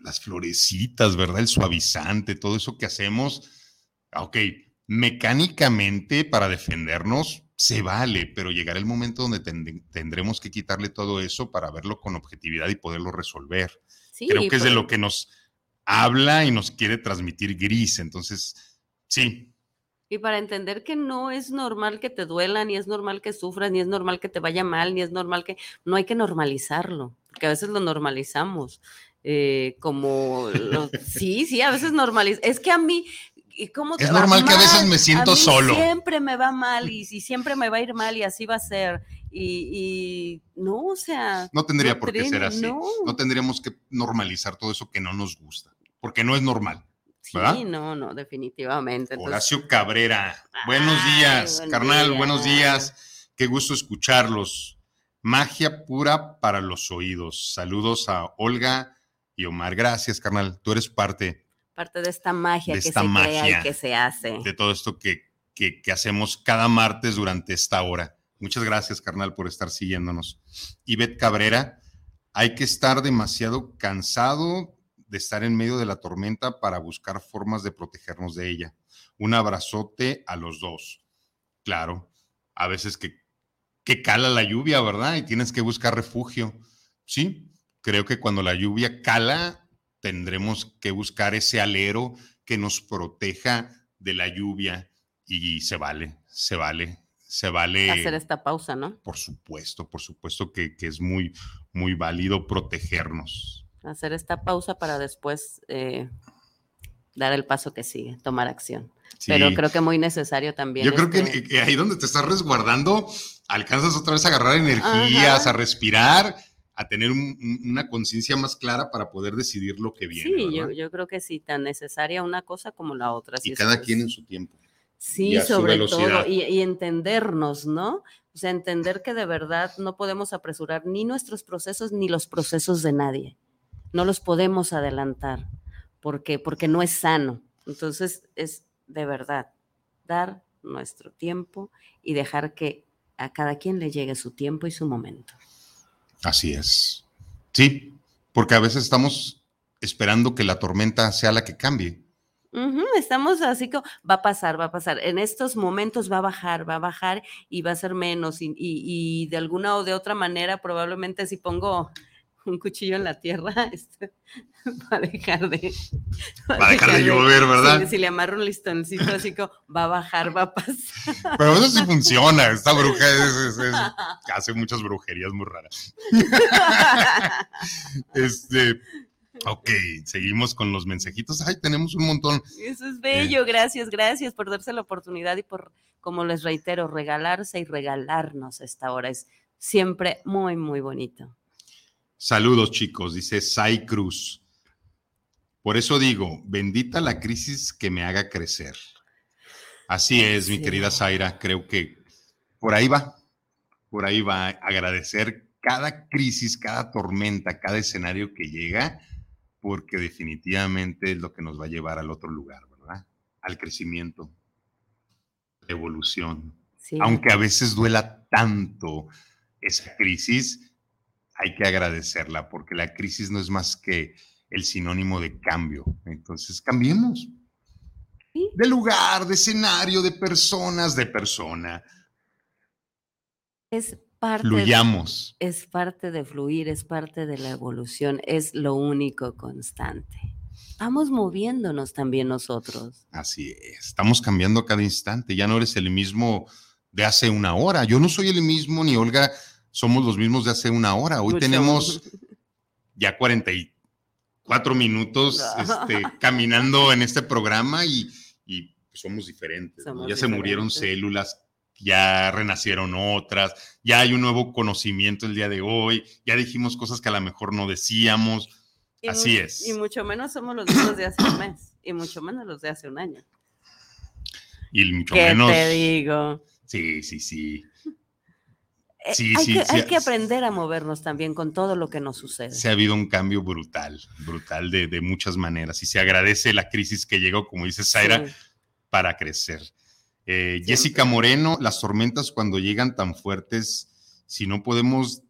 Las florecitas, ¿verdad? El suavizante, todo eso que hacemos. Ah, ok, mecánicamente para defendernos se vale, pero llegará el momento donde tendremos que quitarle todo eso para verlo con objetividad y poderlo resolver. Creo que es de lo que nos habla y nos quiere transmitir gris. Entonces, sí, y para entender que no es normal que te duela, ni es normal que sufras, ni es normal que te vaya mal, ni es normal que no hay que normalizarlo. porque a veces lo normalizamos. Eh, como sí, sí, a veces normalizamos. Es que a mí, ¿cómo es normal que a veces me siento solo. Siempre me va mal y, siempre me va a ir mal y así va a ser. Y, no, o sea. No tendría por qué ser así. No. no. tendríamos que normalizar todo eso que no nos gusta, porque no es normal. Sí, no, no, definitivamente. Horacio Cabrera, buenos días, carnal, buenos días. Qué gusto escucharlos. Magia pura para los oídos. Saludos a Olga y Omar. Gracias, carnal. Tú eres parte. Parte de esta magia que se crea y que se hace. De todo esto que, que, que hacemos cada martes durante esta hora. Muchas gracias, carnal, por estar siguiéndonos. Ivette Cabrera, hay que estar demasiado cansado de estar en medio de la tormenta para buscar formas de protegernos de ella. Un abrazote a los dos. Claro, a veces que, que cala la lluvia, ¿verdad? Y tienes que buscar refugio. Sí, creo que cuando la lluvia cala, tendremos que buscar ese alero que nos proteja de la lluvia y se vale, se vale, se vale. Hacer esta pausa, ¿no? Por supuesto, por supuesto que, que es muy, muy válido protegernos hacer esta pausa para después eh, dar el paso que sigue, tomar acción. Pero creo que muy necesario también. Yo creo que, este ahí donde te estás resguardando, alcanzas otra vez a agarrar energías, a respirar, a tener una conciencia más clara para poder decidir lo que viene. Sí, yo, creo que sí, tan necesaria una cosa como la otra. y cada quien en su tiempo. Sí, sobre todo, y, y, entendernos, ¿no? O sea, entender que de verdad no podemos apresurar ni nuestros procesos ni los procesos de nadie no los podemos adelantar porque, porque no es sano. Entonces es de verdad dar nuestro tiempo y dejar que a cada quien le llegue su tiempo y su momento. Así es. Sí, porque a veces estamos esperando que la tormenta sea la que cambie. estamos así como, va a pasar, va a pasar. En estos momentos va a bajar, va a bajar y va a ser menos. Y, y de alguna o de otra manera, probablemente si pongo un cuchillo en la tierra este, para dejar de... Para dejar de llover, ¿verdad? Si, le amarro un listoncito así como, va a bajar, va a pasar. Pero eso sí funciona, esta bruja hace muchas brujerías muy raras. este... Ok, seguimos con los mensajitos. Ay, tenemos un montón. Eso es bello, gracias, gracias por darse la oportunidad y por, como les reitero, regalarse y regalarnos esta hora. Es siempre muy, muy bonito. Saludos chicos, dice Sai Cruz. Por eso digo, bendita la crisis que me haga crecer. Así es, mi querida Zaira, creo que por ahí va, por ahí va agradecer cada crisis, cada tormenta, cada escenario que llega, porque definitivamente es lo que nos va a llevar al otro lugar, ¿verdad? Al crecimiento, evolución. Aunque a veces duela tanto esa crisis, hay que agradecerla porque la crisis no es más que el sinónimo de cambio. Entonces, cambiemos. De lugar, de escenario, de personas, de persona. Es parte. Fluyamos. es parte de fluir, es parte de la evolución, es lo único constante. Vamos moviéndonos también nosotros. Así es, estamos cambiando cada instante. Ya no eres el mismo de hace una hora. Yo no soy el mismo, ni Olga somos los mismos de hace una hora. Hoy tenemos ya 44 minutos este, caminando en este programa y, somos diferentes. ya se murieron células, ya renacieron otras, ya hay un nuevo conocimiento el día de hoy, ya dijimos cosas que a lo mejor no decíamos. Así es. Y mucho menos somos los mismos de hace un mes, y mucho menos los de hace un año. Y mucho ¿Qué menos. te digo? Sí, sí, sí. Eh, sí, hay, sí, que, hay que aprender a movernos también con todo lo que nos sucede. Se ha habido un cambio brutal, brutal de, muchas maneras y se agradece la crisis que llegó, como dice Zaira, para crecer. Eh, Jessica Moreno, las tormentas cuando llegan tan fuertes, si no podemos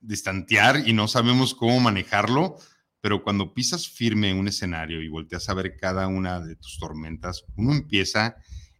distantear y no sabemos cómo manejarlo, pero cuando pisas firme un escenario y volteas a ver cada una de tus tormentas, uno empieza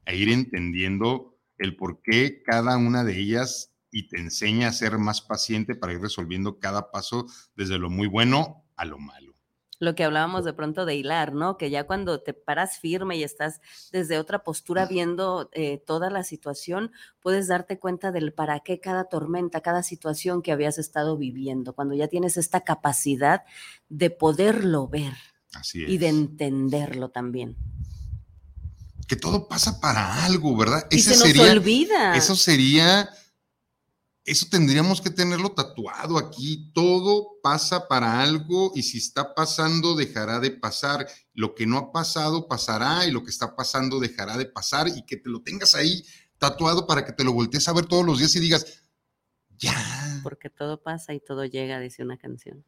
a ir entendiendo el por qué cada una de ellas y te enseña a ser más paciente para ir resolviendo cada paso desde lo muy bueno a lo malo. Lo que hablábamos de pronto de hilar, ¿no? Que ya cuando te paras firme y estás desde otra postura viendo eh, toda la situación, puedes darte cuenta del para qué cada tormenta, cada situación que habías estado viviendo, cuando ya tienes esta capacidad de poderlo ver y de entenderlo también que todo pasa para algo, ¿verdad? Y se nos olvida. Eso sería, eso tendríamos que tenerlo tatuado aquí. Todo pasa para algo y si está pasando, dejará de pasar. Lo que no ha pasado, pasará y lo que está pasando, dejará de pasar y que te lo tengas ahí tatuado para que te lo voltees a ver todos los días y digas, ya. Porque todo pasa y todo llega, dice una canción.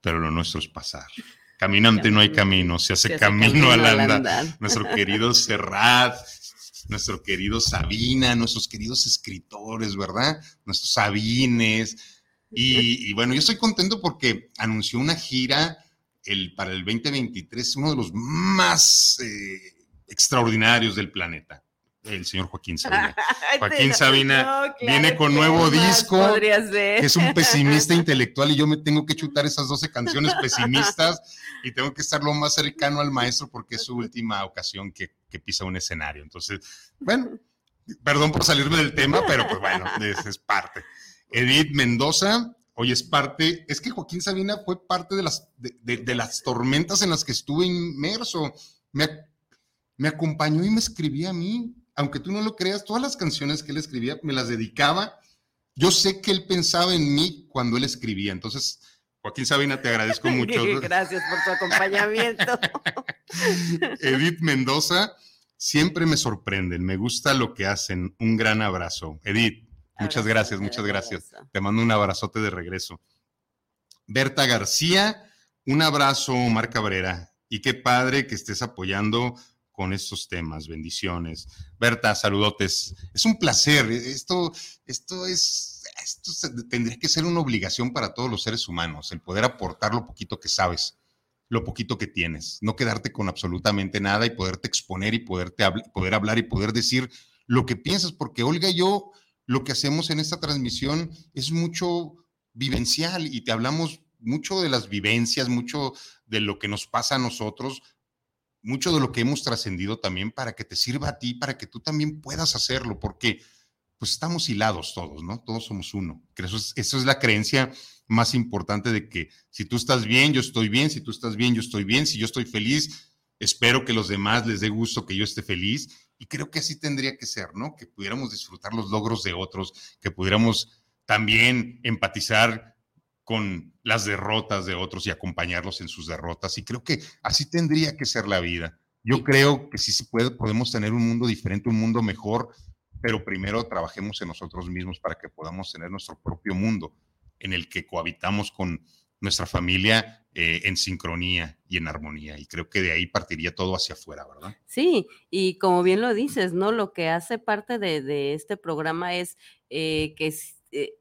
Pero lo nuestro es pasar. Caminante no hay camino, se hace, camino, al andar. Nuestro querido Serrat, nuestro querido Sabina, nuestros queridos escritores, ¿verdad? Nuestros Sabines. Y, bueno, yo estoy contento porque anunció una gira el, para el 2023, uno de los más eh, extraordinarios del planeta el señor Joaquín Sabina. Joaquín Sabina viene con nuevo disco, que es un pesimista intelectual y yo me tengo que chutar esas 12 canciones pesimistas y tengo que estar lo más cercano al maestro porque es su última ocasión que, pisa un escenario. Entonces, bueno, perdón por salirme del tema, pero pues bueno, es, parte. Edith Mendoza, hoy es parte, es que Joaquín Sabina fue parte de las, de, las tormentas en las que estuve inmerso. Me, me acompañó y me escribía a mí aunque tú no lo creas, todas las canciones que él escribía me las dedicaba. Yo sé que él pensaba en mí cuando él escribía. Entonces, Joaquín Sabina, te agradezco mucho. Gracias por tu acompañamiento. Edith Mendoza, siempre me sorprenden. Me gusta lo que hacen. Un gran abrazo. Edith, muchas gracias, muchas gracias. Te mando un abrazote de regreso. Berta García, un abrazo, Omar Cabrera. Y qué padre que estés apoyando con estos temas. Bendiciones. Berta, saludotes. Es un placer. Esto, esto es, esto tendría que ser una obligación para todos los seres humanos, el poder aportar lo poquito que sabes, lo poquito que tienes, no quedarte con absolutamente nada y poderte exponer y poderte poder hablar y poder decir lo que piensas, porque Olga yo lo que hacemos en esta transmisión es mucho vivencial y te hablamos mucho de las vivencias, mucho de lo que nos pasa a nosotros, mucho de lo que hemos trascendido también para que te sirva a ti, para que tú también puedas hacerlo, porque pues estamos hilados todos, ¿no? Todos somos uno. Eso es, eso es la creencia más importante de que si tú estás bien, yo estoy bien, si tú estás bien, yo estoy bien, si yo estoy feliz, espero que los demás les dé gusto que yo esté feliz. Y creo que así tendría que ser, ¿no? Que pudiéramos disfrutar los logros de otros, que pudiéramos también empatizar con las derrotas de otros y acompañarlos en sus derrotas. Y creo que así tendría que ser la vida. Yo creo que sí se puede, podemos tener un mundo diferente, un mundo mejor, pero primero trabajemos en nosotros mismos para que podamos tener nuestro propio mundo en el que cohabitamos con nuestra familia eh, en sincronía y en armonía. Y creo que de ahí partiría todo hacia afuera, ¿verdad? Sí, y como bien lo dices, ¿no? Lo que hace parte de, este programa es eh, que eh,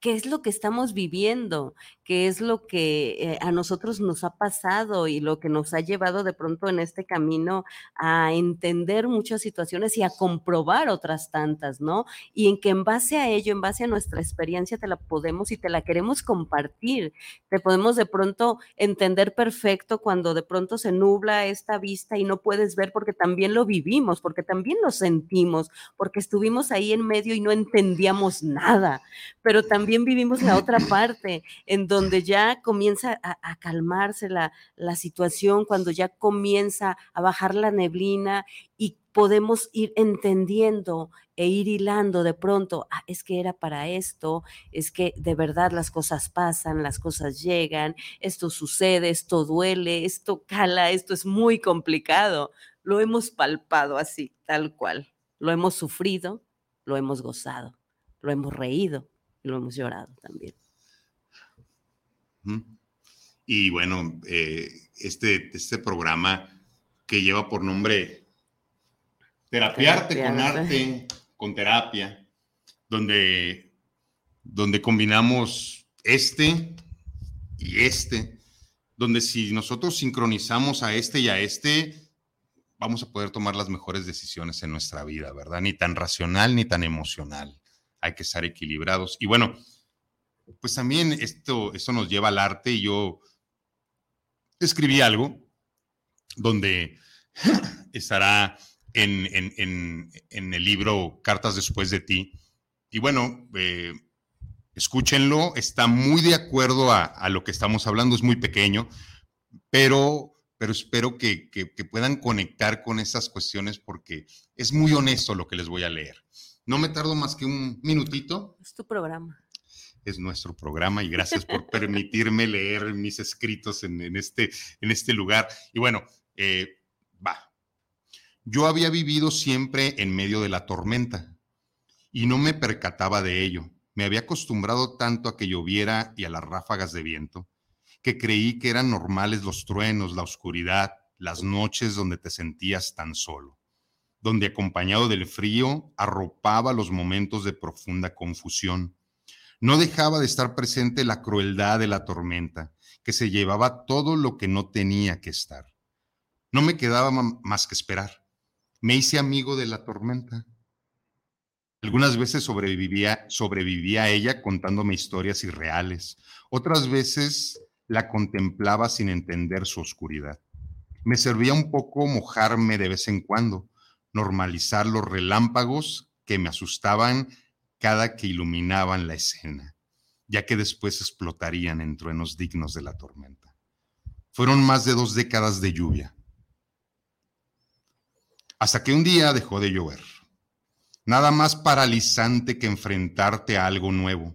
qué es lo que estamos viviendo, qué es lo que eh, a nosotros nos ha pasado y lo que nos ha llevado de pronto en este camino a entender muchas situaciones y a comprobar otras tantas, ¿no? Y en que en base a ello, en base a nuestra experiencia, te la podemos y te la queremos compartir. Te podemos de pronto entender perfecto cuando de pronto se nubla esta vista y no puedes ver porque también lo vivimos, porque también lo sentimos, porque estuvimos ahí en medio y no entendíamos nada, pero también también vivimos la otra parte, en donde ya comienza a, calmarse la, la situación, cuando ya comienza a bajar la neblina y podemos ir entendiendo e ir hilando de pronto, ah, es que era para esto, es que de verdad las cosas pasan, las cosas llegan, esto sucede, esto duele, esto cala, esto es muy complicado. Lo hemos palpado así, tal cual. Lo hemos sufrido, lo hemos gozado, lo hemos reído, lo hemos llorado también. Y bueno, eh, este, este programa que lleva por nombre Terapiarte con arte, con terapia, donde, donde combinamos este y este, donde si nosotros sincronizamos a este y a este, vamos a poder tomar las mejores decisiones en nuestra vida, ¿verdad? Ni tan racional ni tan emocional hay que estar equilibrados. Y bueno, pues también esto, esto nos lleva al arte y yo escribí algo donde estará en, el libro Cartas después de ti. Y bueno, eh, escúchenlo, está muy de acuerdo a, lo que estamos hablando, es muy pequeño, pero, pero espero que, puedan conectar con estas cuestiones porque es muy honesto lo que les voy a leer. No me tardo más que un minutito. Es tu programa. Es nuestro programa y gracias por permitirme leer mis escritos en, este, en este lugar. Y bueno, eh, va. Yo había vivido siempre en medio de la tormenta y no me percataba de ello me había acostumbrado tanto a que lloviera y a las ráfagas de viento, que creí que eran normales los truenos, la oscuridad, las noches donde te sentías tan solo, donde acompañado del frío arropaba los momentos de profunda confusión. No dejaba de estar presente la crueldad de la tormenta, que se llevaba todo lo que no tenía que estar. No me quedaba más que esperar. Me hice amigo de la tormenta algunas veces sobrevivía, sobrevivía a ella contándome historias irreales. Otras veces la contemplaba sin entender su oscuridad. Me servía un poco mojarme de vez en cuando, normalizar los relámpagos que me asustaban cada que iluminaban la escena, ya que después explotarían en truenos dignos de la tormenta. Fueron más de dos décadas de lluvia, hasta que un día dejó de llover. Nada más paralizante que enfrentarte a algo nuevo.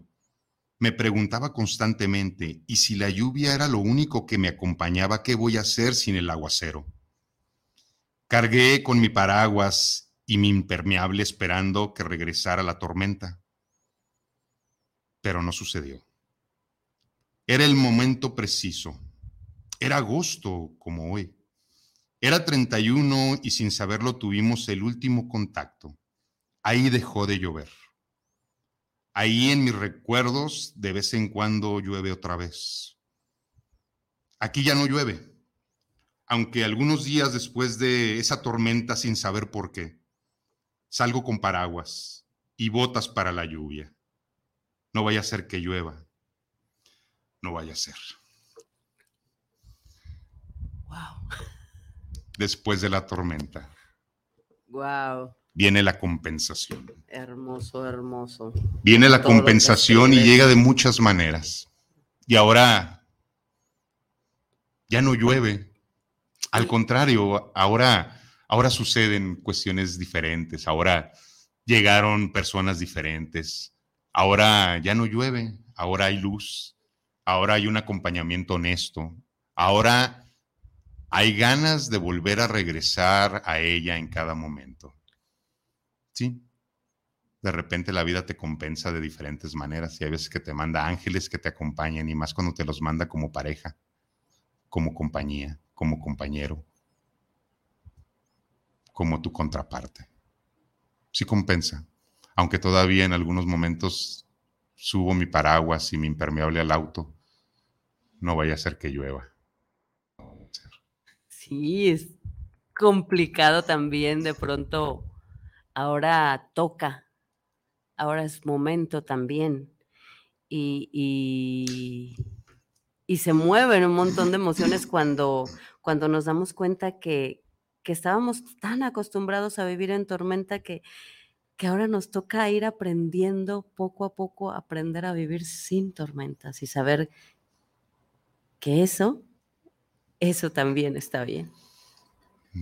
Me preguntaba constantemente, ¿y si la lluvia era lo único que me acompañaba, qué voy a hacer sin el aguacero? Cargué con mi paraguas y mi impermeable esperando que regresara la tormenta. Pero no sucedió. Era el momento preciso. Era agosto como hoy. Era 31 y sin saberlo tuvimos el último contacto ahí dejó de llover. Ahí en mis recuerdos de vez en cuando llueve otra vez. Aquí ya no llueve, aunque algunos días después de esa tormenta sin saber por qué, salgo con paraguas y botas para la lluvia. No vaya a ser que llueva. No vaya a ser. Wow. Después de la tormenta. Wow viene la compensación. Hermoso, hermoso. Viene la compensación y llega de muchas maneras. Y ahora ya no llueve. Al contrario, ahora, ahora suceden cuestiones diferentes. Ahora llegaron personas diferentes. Ahora ya no llueve. Ahora hay luz. Ahora hay un acompañamiento honesto. Ahora hay ganas de volver a regresar a ella en cada momento. Sí. De repente la vida te compensa de diferentes maneras y hay veces que te manda ángeles que te acompañen y más cuando te los manda como pareja, como compañía, como compañero, como tu contraparte. Sí compensa, aunque todavía en algunos momentos subo mi paraguas y mi impermeable al auto, no vaya a ser que llueva. Sí, es complicado también de pronto ahora toca, ahora es momento también. Y, y, se mueven un montón de emociones cuando, cuando nos damos cuenta que, que estábamos tan acostumbrados a vivir en tormenta que, que ahora nos toca ir aprendiendo poco a poco, aprender a vivir sin tormentas y saber que eso, eso también está bien.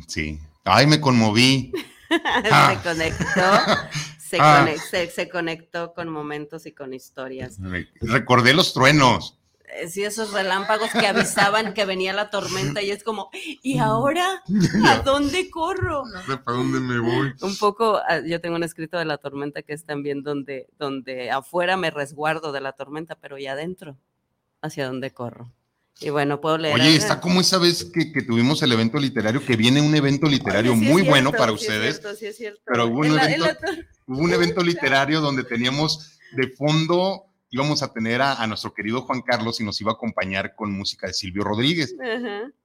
Sí. Ay, me conmoví. Ah. se conectó, ah. se, conectó con momentos y con historias. Recordé los truenos. Eh, sí, esos relámpagos que avisaban que venía la tormenta y es como, ¿y ahora? ¿A dónde corro? ¿Para dónde me voy? Un poco, ah, yo tengo un escrito de la tormenta que es también donde, donde afuera me resguardo de la tormenta, pero ya adentro, hacia dónde corro. Y bueno, puedo leer. Oye, está como esa vez que, que, tuvimos el evento literario, que viene un evento literario muy bueno para ustedes. cierto, sí es cierto. Pero hubo un, evento, hubo un evento literario donde teníamos de fondo, íbamos a tener a, nuestro querido Juan Carlos y nos iba a acompañar con música de Silvio Rodríguez.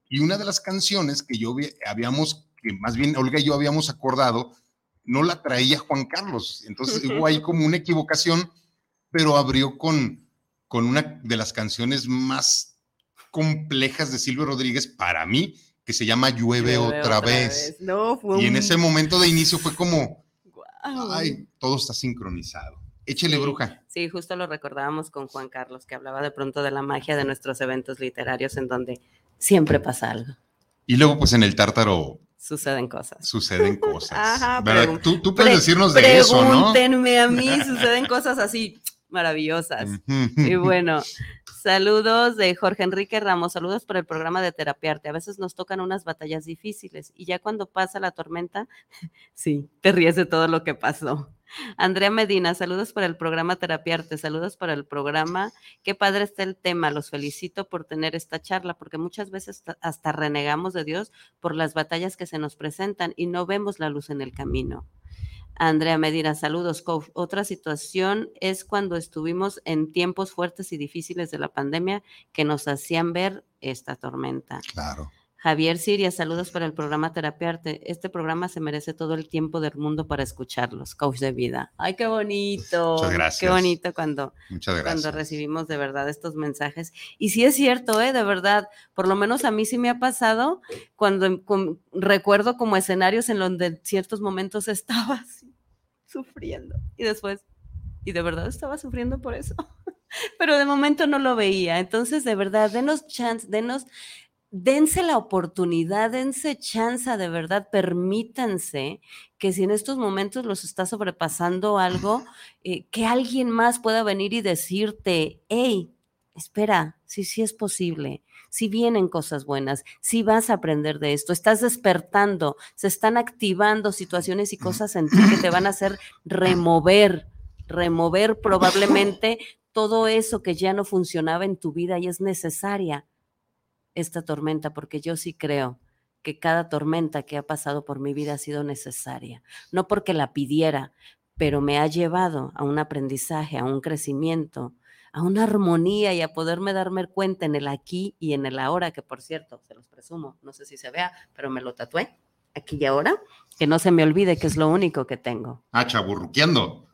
Y una de las canciones que yo habíamos, que más bien Olga y yo habíamos acordado, no la traía Juan Carlos. Entonces hubo ahí como una equivocación, pero abrió con, con una de las canciones más complejas de Silvio Rodríguez para mí, que se llama Llueve, otra, vez. y en ese momento de inicio fue como, ay, todo está sincronizado. Échele bruja. Sí, justo lo recordábamos con Juan Carlos, que hablaba de pronto de la magia de nuestros eventos literarios en donde siempre pasa algo. Y luego, pues en el tártaro. Suceden cosas. Suceden cosas. Ajá, tú, tú, puedes decirnos de eso, ¿no? Pregúntenme a mí, suceden cosas así maravillosas. y bueno, Saludos de Jorge Enrique Ramos, saludos por el programa de Terapiarte. A veces nos tocan unas batallas difíciles y ya cuando pasa la tormenta, sí, te ríes de todo lo que pasó. Andrea Medina, saludos por el programa Terapiarte, saludos para el programa. Qué padre está el tema, los felicito por tener esta charla, porque muchas veces hasta renegamos de Dios por las batallas que se nos presentan y no vemos la luz en el camino. Andrea Medina, saludos. Otra situación es cuando estuvimos en tiempos fuertes y difíciles de la pandemia que nos hacían ver esta tormenta. Claro. Javier Siria, saludos para el programa Terapiarte. Este programa se merece todo el tiempo del mundo para escucharlos. Coach de vida. Ay, qué bonito. Muchas gracias. Qué bonito cuando, cuando recibimos de verdad estos mensajes. Y sí es cierto, ¿eh? de verdad, por lo menos a mí sí me ha pasado cuando recuerdo como escenarios en donde en ciertos momentos estaba así, sufriendo. Y después, y de verdad estaba sufriendo por eso. Pero de momento no lo veía. Entonces, de verdad, denos chance, denos dense la oportunidad, dense chance de verdad, permítanse que si en estos momentos los está sobrepasando algo, eh, que alguien más pueda venir y decirte, hey, espera, sí, sí es posible, si vienen cosas buenas, si vas a aprender de esto, estás despertando, se están activando situaciones y cosas en ti que te van a hacer remover, remover probablemente todo eso que ya no funcionaba en tu vida y es necesaria esta tormenta, porque yo sí creo que cada tormenta que ha pasado por mi vida ha sido necesaria, no porque la pidiera, pero me ha llevado a un aprendizaje, a un crecimiento, a una armonía y a poderme darme cuenta en el aquí y en el ahora, que por cierto, se los presumo, no sé si se vea, pero me lo tatué aquí y ahora, que no se me olvide que es lo único que tengo. Ah, chaburruqueando.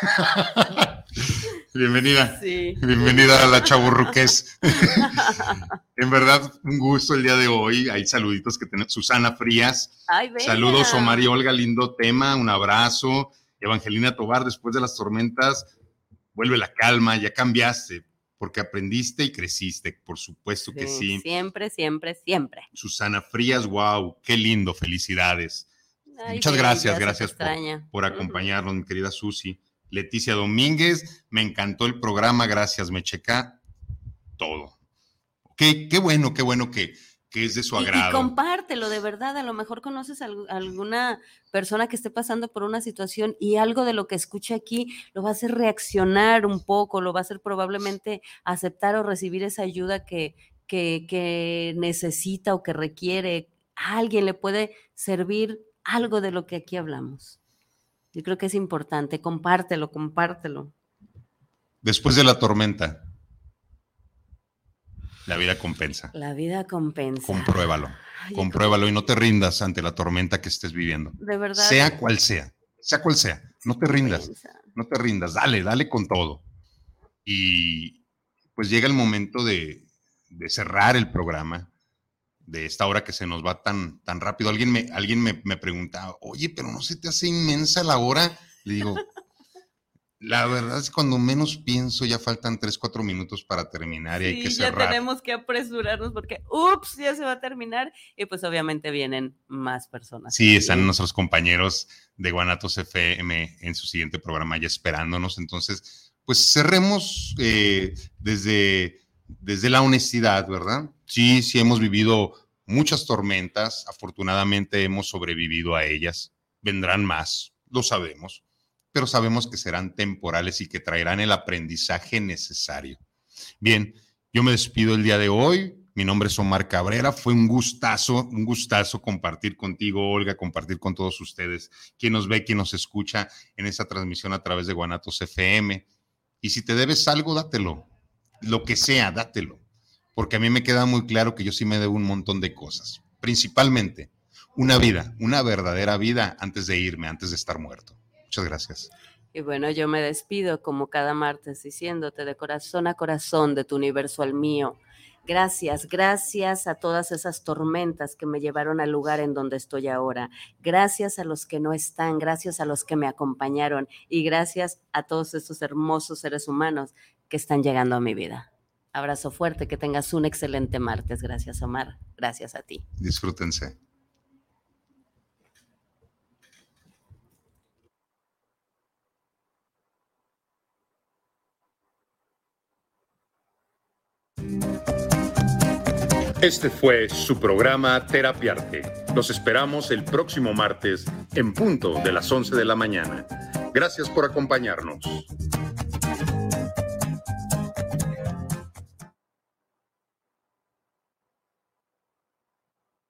Bienvenida. Bienvenida a la Chaburruques. en verdad, un gusto el día de hoy. Hay saluditos que tenemos. Susana Frías. Saludos, Omar y Olga, lindo tema. Un abrazo. Evangelina Tobar, después de las tormentas, vuelve la calma, ya cambiaste, porque aprendiste y creciste, por supuesto que sí. Siempre, siempre, siempre. Susana Frías, wow, qué lindo, felicidades. Muchas gracias, gracias por, por, acompañarnos, mi querida Susi. Leticia Domínguez, me encantó el programa, gracias, me checa todo. Qué, qué bueno, qué bueno que, que es de su agrado. Y, compártelo, de verdad, a lo mejor conoces a, alguna persona que esté pasando por una situación y algo de lo que escuche aquí lo va a hacer reaccionar un poco, lo va a hacer probablemente aceptar o recibir esa ayuda que, que, que necesita o que requiere. A alguien le puede servir algo de lo que aquí hablamos. Yo creo que es importante, compártelo, compártelo. Después de la tormenta, la vida compensa. La vida compensa. Compruébalo, compruébalo y no te rindas ante la tormenta que estés viviendo. De verdad. Sea cual sea, sea cual sea, no te rindas, no te rindas, dale, dale con todo. Y pues llega el momento de, de cerrar el programa de esta hora que se nos va tan, tan rápido. Alguien me, alguien me, me preguntaba, oye, pero no se te hace inmensa la hora. Le digo, la verdad es que cuando menos pienso ya faltan tres, cuatro minutos para terminar y hay que cerrar. ya tenemos que apresurarnos porque, ups, ya se va a terminar y pues obviamente vienen más personas. Sí, están nuestros compañeros de Guanatos FM en su siguiente programa ya esperándonos. Entonces, pues cerremos eh, desde desde la honestidad, ¿verdad? Sí, sí hemos vivido muchas tormentas, afortunadamente hemos sobrevivido a ellas, vendrán más, lo sabemos, pero sabemos que serán temporales y que traerán el aprendizaje necesario. Bien, yo me despido el día de hoy. Mi nombre es Omar Cabrera. Fue un gustazo, un gustazo compartir contigo, Olga, compartir con todos ustedes, quien nos ve, quien nos escucha en esta transmisión a través de Guanatos FM. Y si te debes algo, dátelo lo que sea, dátelo. Porque a mí me queda muy claro que yo sí me debo un montón de cosas. Principalmente, una vida, una verdadera vida antes de irme, antes de estar muerto. Muchas gracias. Y bueno, yo me despido como cada martes diciéndote de corazón a corazón, de tu universo al mío Gracias, gracias a todas esas tormentas que me llevaron al lugar en donde estoy ahora. Gracias a los que no están, gracias a los que me acompañaron y gracias a todos estos hermosos seres humanos que están llegando a mi vida. Abrazo fuerte, que tengas un excelente martes. Gracias, Omar. Gracias a ti. Disfrútense. Este fue su programa Terapia Arte. Los esperamos el próximo martes en punto de las 11 de la mañana. Gracias por acompañarnos.